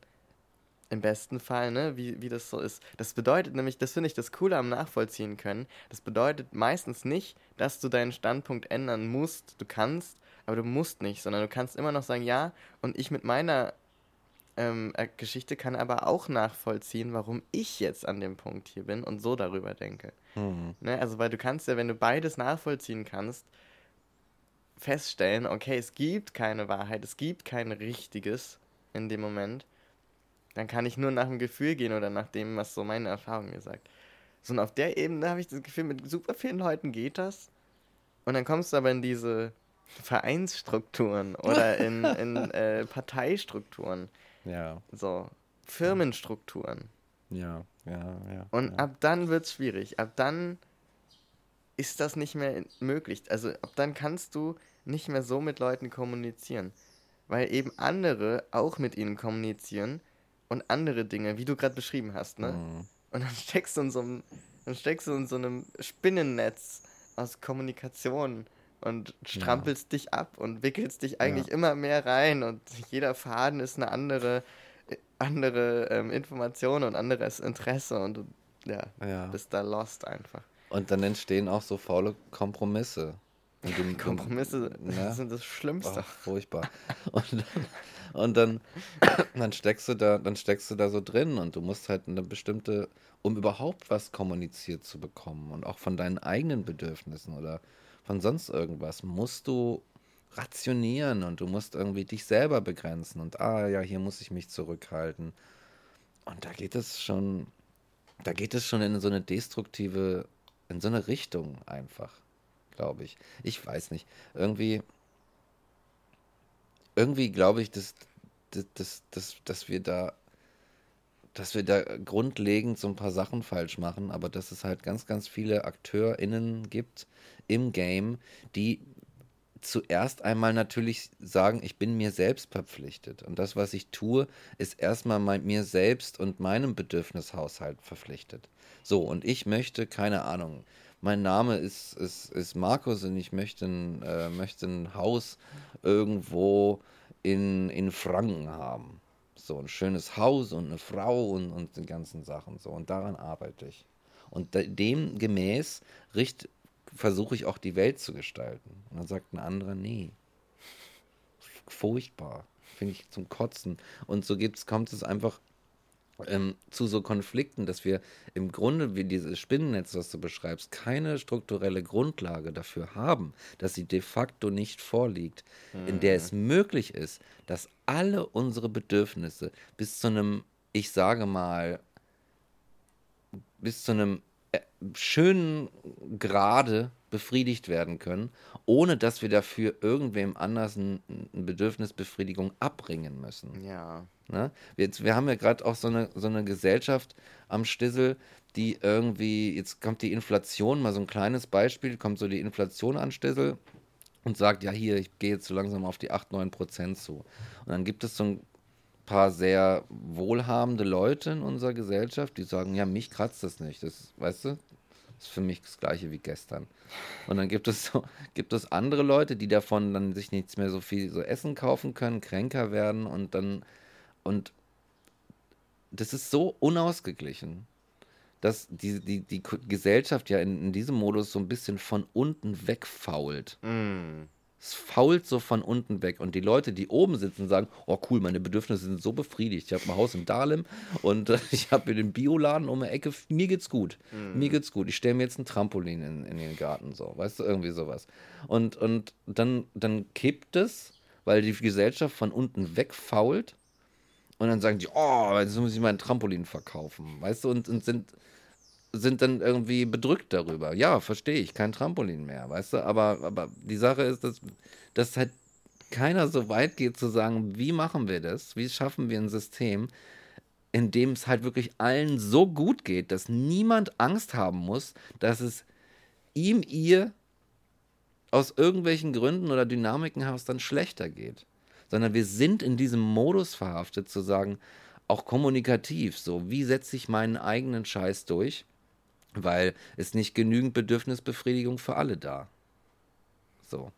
im besten Fall, ne, wie, wie das so ist. Das bedeutet nämlich, das finde ich das Coole am Nachvollziehen können. Das bedeutet meistens nicht, dass du deinen Standpunkt ändern musst. Du kannst, aber du musst nicht, sondern du kannst immer noch sagen, ja, und ich mit meiner ähm, äh, Geschichte kann aber auch nachvollziehen, warum ich jetzt an dem Punkt hier bin und so darüber denke. Mhm. Ne? Also, weil du kannst ja, wenn du beides nachvollziehen kannst, feststellen, okay, es gibt keine Wahrheit, es gibt kein Richtiges in dem Moment. Dann kann ich nur nach dem Gefühl gehen oder nach dem, was so meine Erfahrung mir sagt. So, und auf der Ebene habe ich das Gefühl, mit super vielen Leuten geht das. Und dann kommst du aber in diese Vereinsstrukturen oder in, in äh, Parteistrukturen, Ja, so Firmenstrukturen. ja, ja, ja. Und ja. ab dann wird es schwierig. Ab dann ist das nicht mehr möglich. Also ab dann kannst du nicht mehr so mit Leuten kommunizieren. Weil eben andere auch mit ihnen kommunizieren und andere Dinge, wie du gerade beschrieben hast, ne? Mhm. Und dann steckst du in so einem, dann steckst du in so einem Spinnennetz aus Kommunikation und strampelst dich ab und wickelst dich eigentlich immer mehr rein und jeder Faden ist eine andere, äh, andere ähm, Information und anderes Interesse und du ja, Ja. bist da lost einfach. Und dann entstehen auch so faule Kompromisse. Und du- Kompromisse Ne? sind das Schlimmste. Ach, furchtbar. Und dann, und dann, dann steckst du da, dann steckst du da so drin und du musst halt eine bestimmte, um überhaupt was kommuniziert zu bekommen und auch von deinen eigenen Bedürfnissen oder von sonst irgendwas, musst du rationieren und du musst irgendwie dich selber begrenzen und ah ja, hier muss ich mich zurückhalten. Und da geht es schon, da geht es schon in so eine destruktive, in so eine Richtung einfach, glaube ich. Ich weiß nicht. Irgendwie, irgendwie glaube ich, dass, dass, dass, dass, wir da, dass wir da grundlegend so ein paar Sachen falsch machen, aber dass es halt ganz, ganz viele AkteurInnen gibt im Game, die zuerst einmal natürlich sagen, ich bin mir selbst verpflichtet. Und das, was ich tue, ist erstmal mein, mir selbst und meinem Bedürfnishaushalt verpflichtet. So, und ich möchte, keine Ahnung, mein Name ist, ist, ist Markus und ich möchte ein, äh, möchte ein Haus irgendwo in, in Franken haben. So ein schönes Haus und eine Frau und, und die ganzen Sachen. So, und daran arbeite ich. Und de- dem gemäß richt, versuche ich auch die Welt zu gestalten. Und dann sagt ein anderer, nee. Furchtbar. Finde ich zum Kotzen. Und so kommt es einfach ähm, zu so Konflikten, dass wir im Grunde, wie dieses Spinnennetz, was du beschreibst, keine strukturelle Grundlage dafür haben, dass sie de facto nicht vorliegt, mhm. in der es möglich ist, dass alle unsere Bedürfnisse bis zu einem, ich sage mal, bis zu einem äh, schönen Grade befriedigt werden können, ohne dass wir dafür irgendwem anders eine Bedürfnisbefriedigung abbringen müssen. Ja. Ne? Wir, jetzt, wir haben ja gerade auch so eine, so eine Gesellschaft am Stissel, die irgendwie, jetzt kommt die Inflation, mal so ein kleines Beispiel, kommt so die Inflation an Stissel und sagt, ja hier, ich gehe jetzt so langsam auf die 8, 9 Prozent zu. Und dann gibt es so ein paar sehr wohlhabende Leute in unserer Gesellschaft, die sagen, ja, mich kratzt das nicht. Das, weißt du, ist für mich das gleiche wie gestern. Und dann gibt es so, gibt es andere Leute, die davon dann sich nichts mehr so viel so Essen kaufen können, kränker werden und dann und das ist so unausgeglichen, dass die, die, die Gesellschaft ja in, in diesem Modus so ein bisschen von unten wegfault. Mm. Es fault so von unten weg. Und die Leute, die oben sitzen, sagen: Oh, cool, meine Bedürfnisse sind so befriedigt. Ich habe ein Haus in Dahlem und ich habe mir den Bioladen um die Ecke. Mir geht's gut. Mhm. Mir geht's gut. Ich stelle mir jetzt ein Trampolin in, in den Garten. So, weißt du, irgendwie sowas. Und, und dann, dann kippt es, weil die Gesellschaft von unten wegfault. Und dann sagen die: Oh, jetzt muss ich mein Trampolin verkaufen. Weißt du, und, und sind sind dann irgendwie bedrückt darüber. Ja, verstehe ich, kein Trampolin mehr, weißt du? Aber, aber die Sache ist, dass, dass halt keiner so weit geht zu sagen, wie machen wir das? Wie schaffen wir ein System, in dem es halt wirklich allen so gut geht, dass niemand Angst haben muss, dass es ihm, ihr aus irgendwelchen Gründen oder Dynamiken heraus dann schlechter geht. Sondern wir sind in diesem Modus verhaftet zu sagen, auch kommunikativ, so, wie setze ich meinen eigenen Scheiß durch? Weil es nicht genügend Bedürfnisbefriedigung für alle da. So.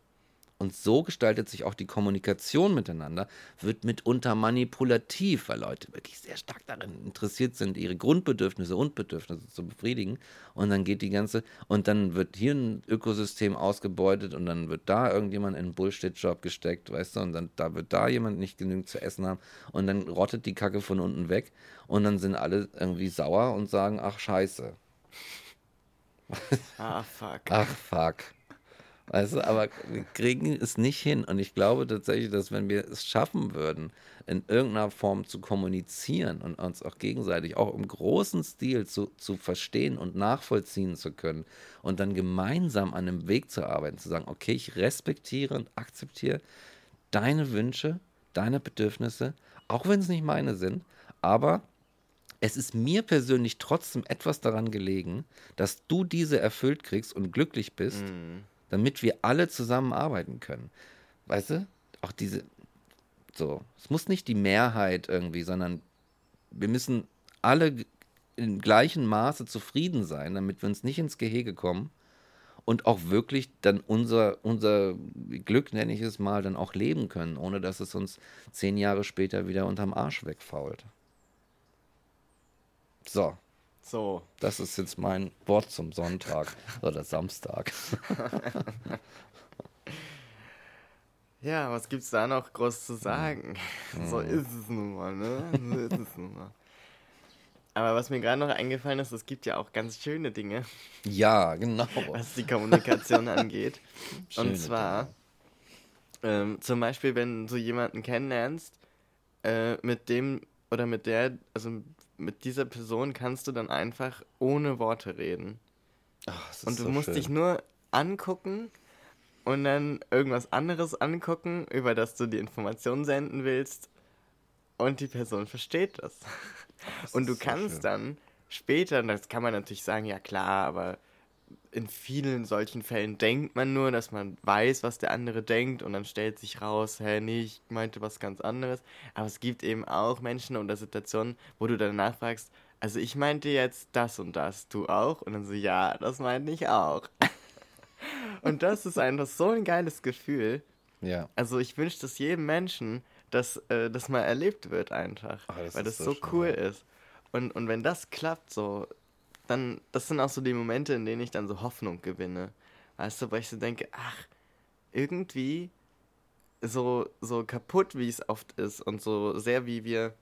Und so gestaltet sich auch die Kommunikation miteinander, wird mitunter manipulativ, weil Leute wirklich sehr stark darin interessiert sind, ihre Grundbedürfnisse und Bedürfnisse zu befriedigen. Und dann geht die ganze, und dann wird hier ein Ökosystem ausgebeutet und dann wird da irgendjemand in einen Bullshit-Job gesteckt, weißt du, und dann da wird da jemand nicht genügend zu essen haben und dann rottet die Kacke von unten weg und dann sind alle irgendwie sauer und sagen, ach scheiße, Ah, fuck. Ach, fuck. Weißt du, aber wir kriegen es nicht hin. Und ich glaube tatsächlich, dass wenn wir es schaffen würden, in irgendeiner Form zu kommunizieren und uns auch gegenseitig auch im großen Stil zu, zu verstehen und nachvollziehen zu können und dann gemeinsam an einem Weg zu arbeiten, zu sagen, okay, ich respektiere und akzeptiere deine Wünsche, deine Bedürfnisse, auch wenn es nicht meine sind, aber es ist mir persönlich trotzdem etwas daran gelegen, dass du diese erfüllt kriegst und glücklich bist, mm. damit wir alle zusammenarbeiten können. Weißt du? Auch diese, so, es muss nicht die Mehrheit irgendwie, sondern wir müssen alle im gleichen Maße zufrieden sein, damit wir uns nicht ins Gehege kommen und auch wirklich dann unser, unser Glück, nenne ich es mal, dann auch leben können, ohne dass es uns zehn Jahre später wieder unterm Arsch wegfault. So. So. Das ist jetzt mein Wort zum Sonntag oder Samstag. ja, was gibt's da noch groß zu sagen? Mhm. So ist es nun mal, ne? So ist es nun mal. Aber was mir gerade noch eingefallen ist, es gibt ja auch ganz schöne Dinge. Ja, genau. Was die Kommunikation angeht. Schöne Und zwar, ähm, zum Beispiel, wenn du jemanden kennenlernst, äh, mit dem oder mit der, also mit dieser Person kannst du dann einfach ohne Worte reden. Ach, und du so musst schön. dich nur angucken und dann irgendwas anderes angucken, über das du die Information senden willst. Und die Person versteht das. das und du kannst so dann später, das kann man natürlich sagen, ja klar, aber in vielen solchen Fällen denkt man nur, dass man weiß, was der andere denkt und dann stellt sich raus, hä, nee, ich meinte was ganz anderes. Aber es gibt eben auch Menschen oder Situationen, wo du danach fragst, also ich meinte jetzt das und das, du auch? Und dann so, ja, das meinte ich auch. und das ist einfach so ein geiles Gefühl. Ja. Also ich wünsche das jedem Menschen, dass äh, das mal erlebt wird einfach, oh, weil das so, so cool ist. Und, und wenn das klappt, so dann, das sind auch so die Momente, in denen ich dann so Hoffnung gewinne. Weißt du, weil ich so denke, ach, irgendwie so, so kaputt, wie es oft ist und so sehr, wie wir,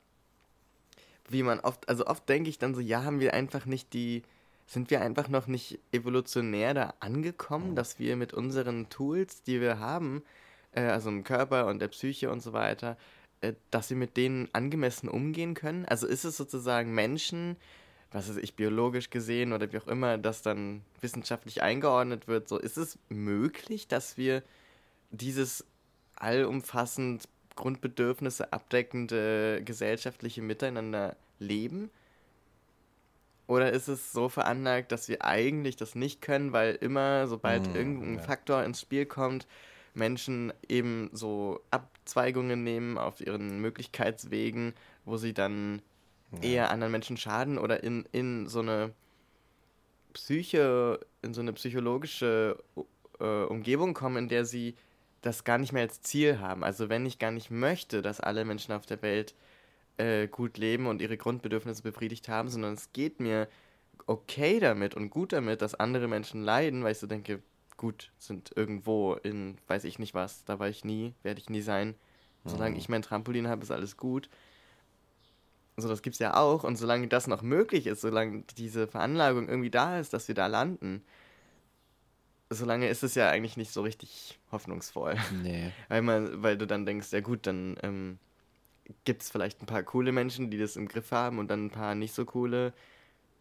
wie man oft, also oft denke ich dann so, ja, haben wir einfach nicht die, sind wir einfach noch nicht evolutionär da angekommen, dass wir mit unseren Tools, die wir haben, äh, also im Körper und der Psyche und so weiter, äh, dass wir mit denen angemessen umgehen können? Also ist es sozusagen Menschen, was weiß ich, biologisch gesehen oder wie auch immer, das dann wissenschaftlich eingeordnet wird, so ist es möglich, dass wir dieses allumfassend Grundbedürfnisse abdeckende gesellschaftliche Miteinander leben? Oder ist es so veranlagt, dass wir eigentlich das nicht können, weil immer, sobald mm, irgendein ja. Faktor ins Spiel kommt, Menschen eben so Abzweigungen nehmen auf ihren Möglichkeitswegen, wo sie dann ja. eher anderen Menschen schaden oder in, in so eine Psyche, in so eine psychologische äh, Umgebung kommen, in der sie das gar nicht mehr als Ziel haben. Also wenn ich gar nicht möchte, dass alle Menschen auf der Welt äh, gut leben und ihre Grundbedürfnisse befriedigt haben, sondern es geht mir okay damit und gut damit, dass andere Menschen leiden, weil ich so denke, gut, sind irgendwo in, weiß ich nicht was, da war ich nie, werde ich nie sein. Solange mhm. ich mein Trampolin habe, ist alles gut. So, das gibt es ja auch. Und solange das noch möglich ist, solange diese Veranlagung irgendwie da ist, dass wir da landen, solange ist es ja eigentlich nicht so richtig hoffnungsvoll. Nee. weil, man, weil du dann denkst, ja gut, dann ähm, gibt es vielleicht ein paar coole Menschen, die das im Griff haben und dann ein paar nicht so coole,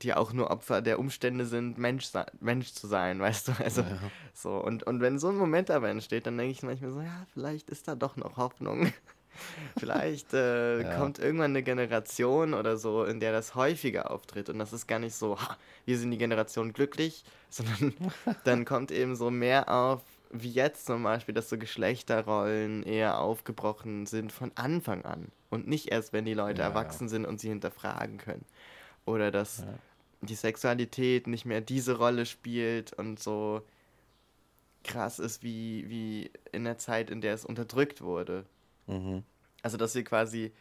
die auch nur Opfer der Umstände sind, Mensch, Mensch zu sein, weißt du? Also ja. so. Und, und wenn so ein Moment aber entsteht, dann denke ich manchmal so, ja, vielleicht ist da doch noch Hoffnung. Vielleicht äh, ja. kommt irgendwann eine Generation oder so, in der das häufiger auftritt. Und das ist gar nicht so, ha, wir sind die Generation glücklich, sondern dann kommt eben so mehr auf, wie jetzt zum Beispiel, dass so Geschlechterrollen eher aufgebrochen sind von Anfang an. Und nicht erst, wenn die Leute ja, erwachsen ja. sind und sie hinterfragen können. Oder dass die Sexualität nicht mehr diese Rolle spielt und so krass ist wie, wie in der Zeit, in der es unterdrückt wurde. Mhm. Also, dass wir quasi,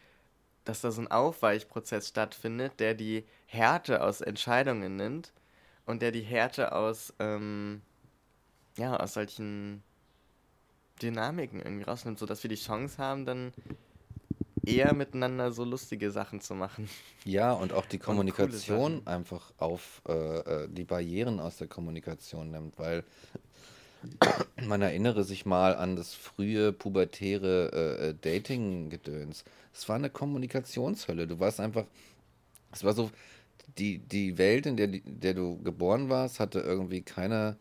dass da so ein Aufweichprozess stattfindet, der die Härte aus Entscheidungen nimmt und der die Härte aus, ähm, ja, aus solchen Dynamiken irgendwie rausnimmt, sodass wir die Chance haben, dann eher miteinander so lustige Sachen zu machen. Ja, und auch die Kommunikation einfach auf äh, äh, die Barrieren aus der Kommunikation nimmt, weil man erinnere sich mal an das frühe pubertäre äh, äh, Dating-Gedöns. Es war eine Kommunikationshölle. Du warst einfach, es war so, die, die Welt, in der, der du geboren warst, hatte irgendwie keine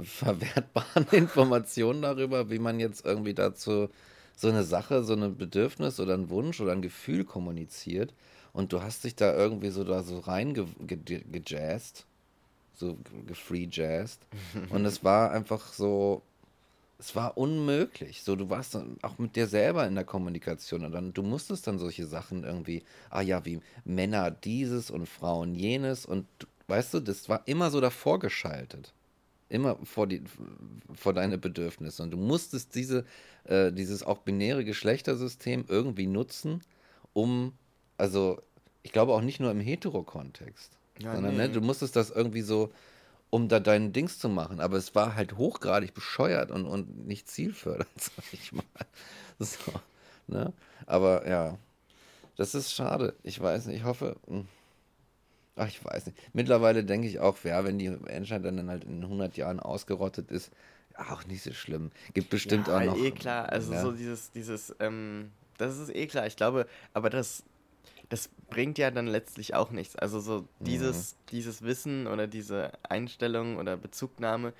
verwertbaren Informationen darüber, wie man jetzt irgendwie dazu so eine Sache, so ein Bedürfnis oder ein Wunsch oder ein Gefühl kommuniziert. Und du hast dich da irgendwie so da so reingejazzt so gefreejazzed. und es war einfach so, es war unmöglich. So, du warst auch mit dir selber in der Kommunikation und dann, du musstest dann solche Sachen irgendwie, ah ja, wie Männer dieses und Frauen jenes und weißt du, das war immer so davor geschaltet. Immer vor, die, vor deine Bedürfnisse. Und du musstest diese, äh, dieses auch binäre Geschlechtersystem irgendwie nutzen, um, also ich glaube auch nicht nur im Hetero-Kontext. Ja, sondern nee. ne, du musstest das irgendwie so, um da deinen Dings zu machen. Aber es war halt hochgradig bescheuert und, und nicht zielfördernd, sag ich mal. So, ne? Aber ja, das ist schade. Ich weiß nicht, ich hoffe. Hm. Ach, ich weiß nicht. Mittlerweile denke ich auch, ja, wenn die Menschheit dann halt in 100 Jahren ausgerottet ist, auch nicht so schlimm. Gibt bestimmt ja, auch noch. eh klar. Also ja. so dieses, dieses, ähm, das ist eh klar. Ich glaube, aber das, das bringt ja dann letztlich auch nichts. Also so dieses, mhm. dieses Wissen oder diese Einstellung oder Bezugnahme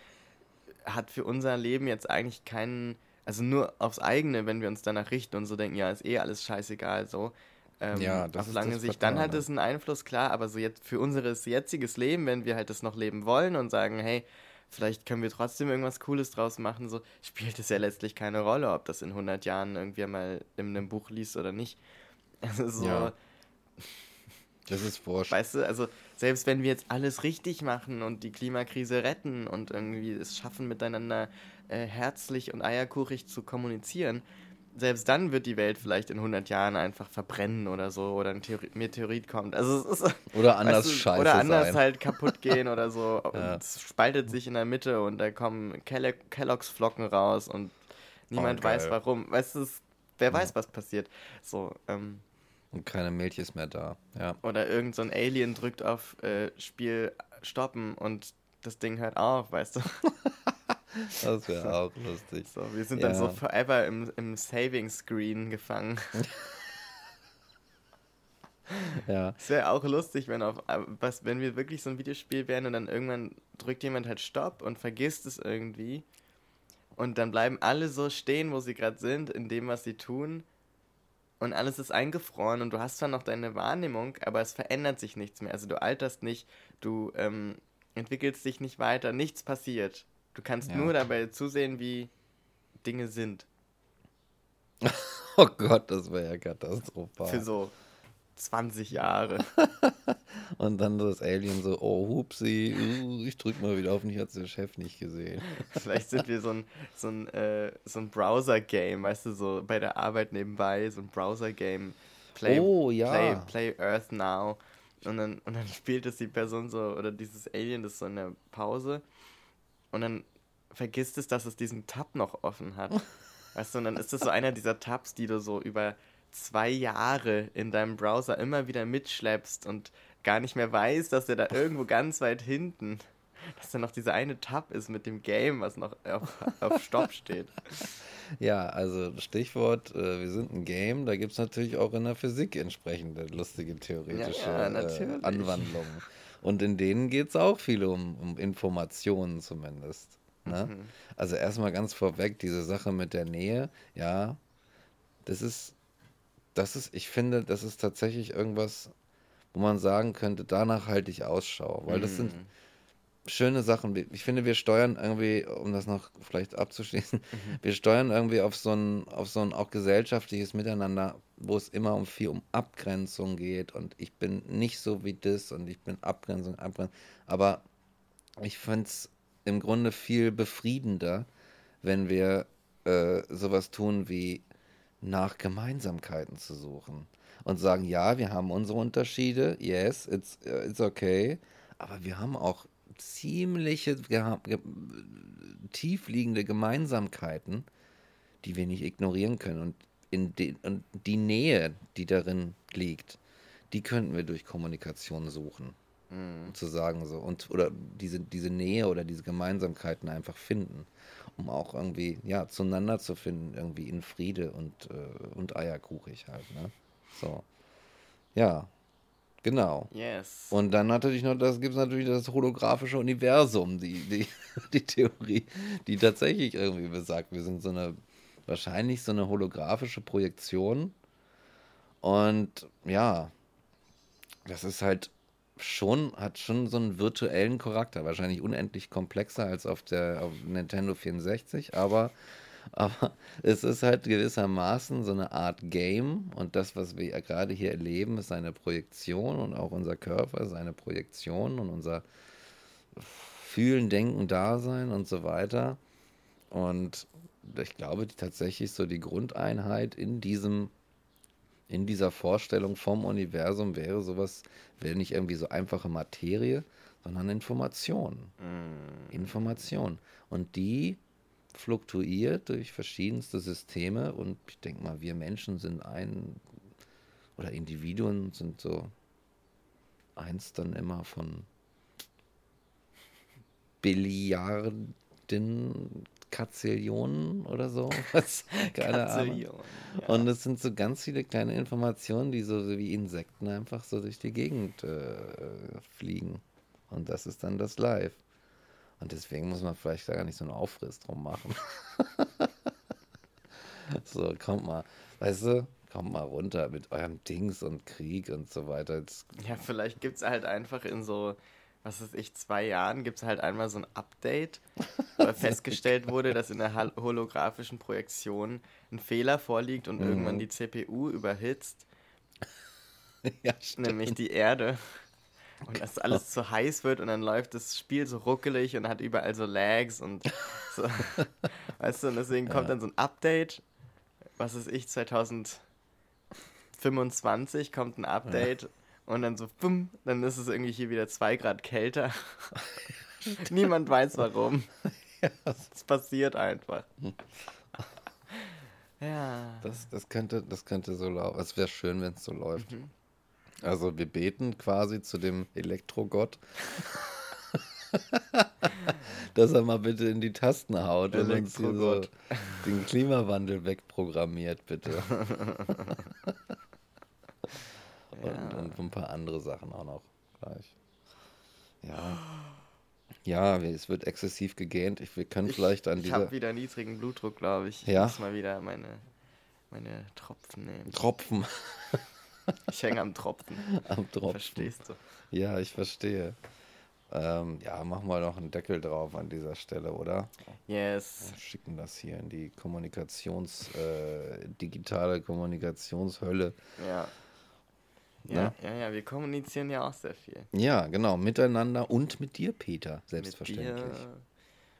hat für unser Leben jetzt eigentlich keinen, also nur aufs eigene, wenn wir uns danach richten und so denken, ja, ist eh alles scheißegal, so. Ähm, ja, das auf lange Sicht, dann hat es einen Einfluss, klar, aber so jetzt für unser jetziges Leben, wenn wir halt das noch leben wollen und sagen, hey, vielleicht können wir trotzdem irgendwas Cooles draus machen, so spielt es ja letztlich keine Rolle, ob das in 100 Jahren irgendwie mal in einem Buch liest oder nicht. Also so, ja. Das ist wurscht. Weißt du, also selbst wenn wir jetzt alles richtig machen und die Klimakrise retten und irgendwie es schaffen, miteinander äh, herzlich und eierkuchig zu kommunizieren, selbst dann wird die Welt vielleicht in 100 Jahren einfach verbrennen oder so oder ein Theori Meteorit kommt. Also es ist oder anders weißt du, scheiße oder anders sein. halt kaputt gehen oder so. ja. Es spaltet sich in der Mitte und da kommen Kell Kelloggs Flocken raus und niemand oh, weiß warum. Weißt du, wer weiß, was passiert. So ähm, und keine Milch ist mehr da. Ja. Oder irgend so ein Alien drückt auf äh, Spiel stoppen und das Ding hört auf, weißt du. Das wäre auch lustig. So, wir sind ja. dann so forever im, im Saving Screen gefangen. ja. Es wäre auch lustig, wenn auf was, wenn wir wirklich so ein Videospiel wären und dann irgendwann drückt jemand halt Stopp und vergisst es irgendwie. Und dann bleiben alle so stehen, wo sie gerade sind, in dem, was sie tun. Und alles ist eingefroren und du hast zwar noch deine Wahrnehmung, aber es verändert sich nichts mehr. Also du alterst nicht, du ähm, entwickelst dich nicht weiter, nichts passiert. Du kannst ja. nur dabei zusehen, wie Dinge sind. oh Gott, das wäre ja katastrophal. Für so 20 Jahre. Und dann das Alien so, oh, hupsi, uh, ich drück mal wieder auf, nicht hat der Chef nicht gesehen. Vielleicht sind wir so ein, so ein, äh, so ein Browser-Game, weißt du, so bei der Arbeit nebenbei, so ein Browser-Game. Play, oh, ja. Play, Play Earth Now. Und dann, und dann spielt es die Person so, oder dieses Alien, das so in der Pause und dann vergisst es, dass es diesen Tab noch offen hat. Weißt du, und dann ist das so einer dieser Tabs, die du so über zwei Jahre in deinem Browser immer wieder mitschleppst und gar nicht mehr weißt, dass der da irgendwo ganz weit hinten, dass da noch dieser eine Tab ist mit dem Game, was noch auf, auf Stopp steht. Ja, also Stichwort, äh, wir sind ein Game, da gibt es natürlich auch in der Physik entsprechende lustige theoretische ja, ja, äh, Anwandlungen. Und in denen geht es auch viel um, um Informationen zumindest. Ne? Mhm. Also erstmal ganz vorweg, diese Sache mit der Nähe, ja, das ist, das ist, ich finde, das ist tatsächlich irgendwas, wo man sagen könnte, danach halte ich Ausschau. Weil das sind mhm. schöne Sachen. Ich finde, wir steuern irgendwie, um das noch vielleicht abzuschließen, mhm. wir steuern irgendwie auf so ein, auf so ein auch gesellschaftliches Miteinander wo es immer um viel um Abgrenzung geht und ich bin nicht so wie das und ich bin Abgrenzung, Abgrenzung. Aber ich finde es im Grunde viel befriedender, wenn wir äh, sowas tun wie nach Gemeinsamkeiten zu suchen und sagen, ja, wir haben unsere Unterschiede, yes, it's, it's okay, aber wir haben auch ziemliche ge ge tiefliegende Gemeinsamkeiten, die wir nicht ignorieren können. Und in den, und die Nähe, die darin liegt, die könnten wir durch Kommunikation suchen. Mhm. Zu sagen so. Und, oder diese, diese Nähe oder diese Gemeinsamkeiten einfach finden. Um auch irgendwie, ja, zueinander zu finden, irgendwie in Friede und, äh, und eierkuchig halt, ne? So. Ja, Genau. Yes. Und dann natürlich noch, das gibt es natürlich das holographische Universum, die, die, die Theorie, die tatsächlich irgendwie besagt, wir sind so eine wahrscheinlich so eine holographische Projektion. Und ja, das ist halt schon, hat schon so einen virtuellen Charakter. Wahrscheinlich unendlich komplexer als auf der auf Nintendo 64, aber, aber es ist halt gewissermaßen so eine Art Game. Und das, was wir gerade hier erleben, ist eine Projektion und auch unser Körper ist eine Projektion und unser Fühlen, Denken, Dasein und so weiter. Und ich glaube tatsächlich so die Grundeinheit in diesem, in dieser Vorstellung vom Universum wäre sowas, wäre nicht irgendwie so einfache Materie, sondern Information. Mm. Information. Und die fluktuiert durch verschiedenste Systeme und ich denke mal, wir Menschen sind ein oder Individuen sind so eins dann immer von Billiarden Katzillionen oder so. Was? Keine Ahnung. Ja. Und es sind so ganz viele kleine Informationen, die so, so wie Insekten einfach so durch die Gegend äh, fliegen. Und das ist dann das Live. Und deswegen muss man vielleicht da gar nicht so einen Aufriss drum machen. so, kommt mal, weißt du, kommt mal runter mit eurem Dings und Krieg und so weiter. Jetzt ja, vielleicht gibt es halt einfach in so was weiß ich, zwei Jahren gibt es halt einmal so ein Update, weil festgestellt wurde, dass in der holographischen Projektion ein Fehler vorliegt und mhm. irgendwann die CPU überhitzt. Ja, nämlich die Erde. Und dass alles zu heiß wird und dann läuft das Spiel so ruckelig und hat überall so Lags und so. weißt du, und deswegen kommt ja. dann so ein Update was ist ich, 2025 kommt ein Update ja. und dann so, bumm, dann ist es irgendwie hier wieder zwei Grad kälter. Niemand weiß warum. Es passiert einfach. Ja. Das, das, könnte, das könnte so laufen. Es wäre schön, wenn es so läuft. Mhm. Also wir beten quasi zu dem Elektrogott, dass er mal bitte in die Tasten haut und uns hier so den Klimawandel wegprogrammiert, bitte. ja. und, und ein paar andere Sachen auch noch gleich. Ja. Ja, es wird exzessiv gegähnt. Ich, wir können ich, vielleicht an dieser. Ich habe wieder niedrigen Blutdruck, glaube ich. Ja. Ich muss mal wieder meine, meine Tropfen nehmen. Tropfen. ich hänge am Tropfen. Am Tropfen. Verstehst du? Ja, ich verstehe. Ähm, ja, machen wir noch einen Deckel drauf an dieser Stelle, oder? Yes. Wir schicken das hier in die Kommunikations, äh, digitale Kommunikationshölle. Ja. Ja, ja, ja, wir kommunizieren ja auch sehr viel. Ja, genau, miteinander und mit dir, Peter, selbstverständlich. Mit, dir,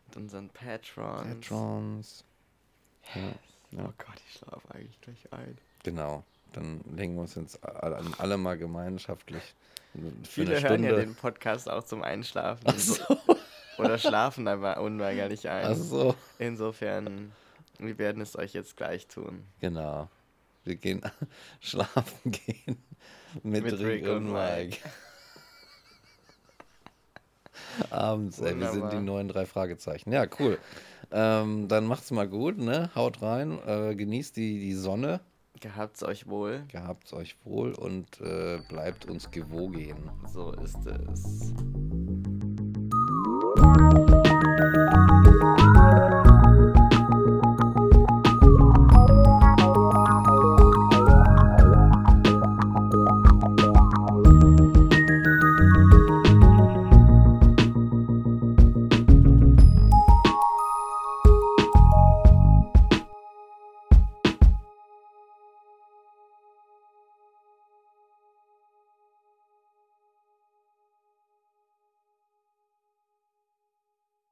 mit unseren Patrons. Patrons. Ja. ja. Oh Gott, ich schlafe eigentlich gleich ein. Genau, dann legen wir uns jetzt alle mal gemeinschaftlich Viele hören ja den Podcast auch zum Einschlafen. So. Oder schlafen aber unweigerlich ein. Ach so. Insofern, wir werden es euch jetzt gleich tun. Genau. Wir gehen schlafen gehen mit, mit Rick, Rick, und Mike. Abends, ey, wir sind die neuen drei Fragezeichen. Ja, cool. Ähm, dann macht's mal gut, ne? Haut rein, äh, genießt die, die Sonne. Gehabt's euch wohl. Gehabt's euch wohl und äh, bleibt uns gewogen. So ist es.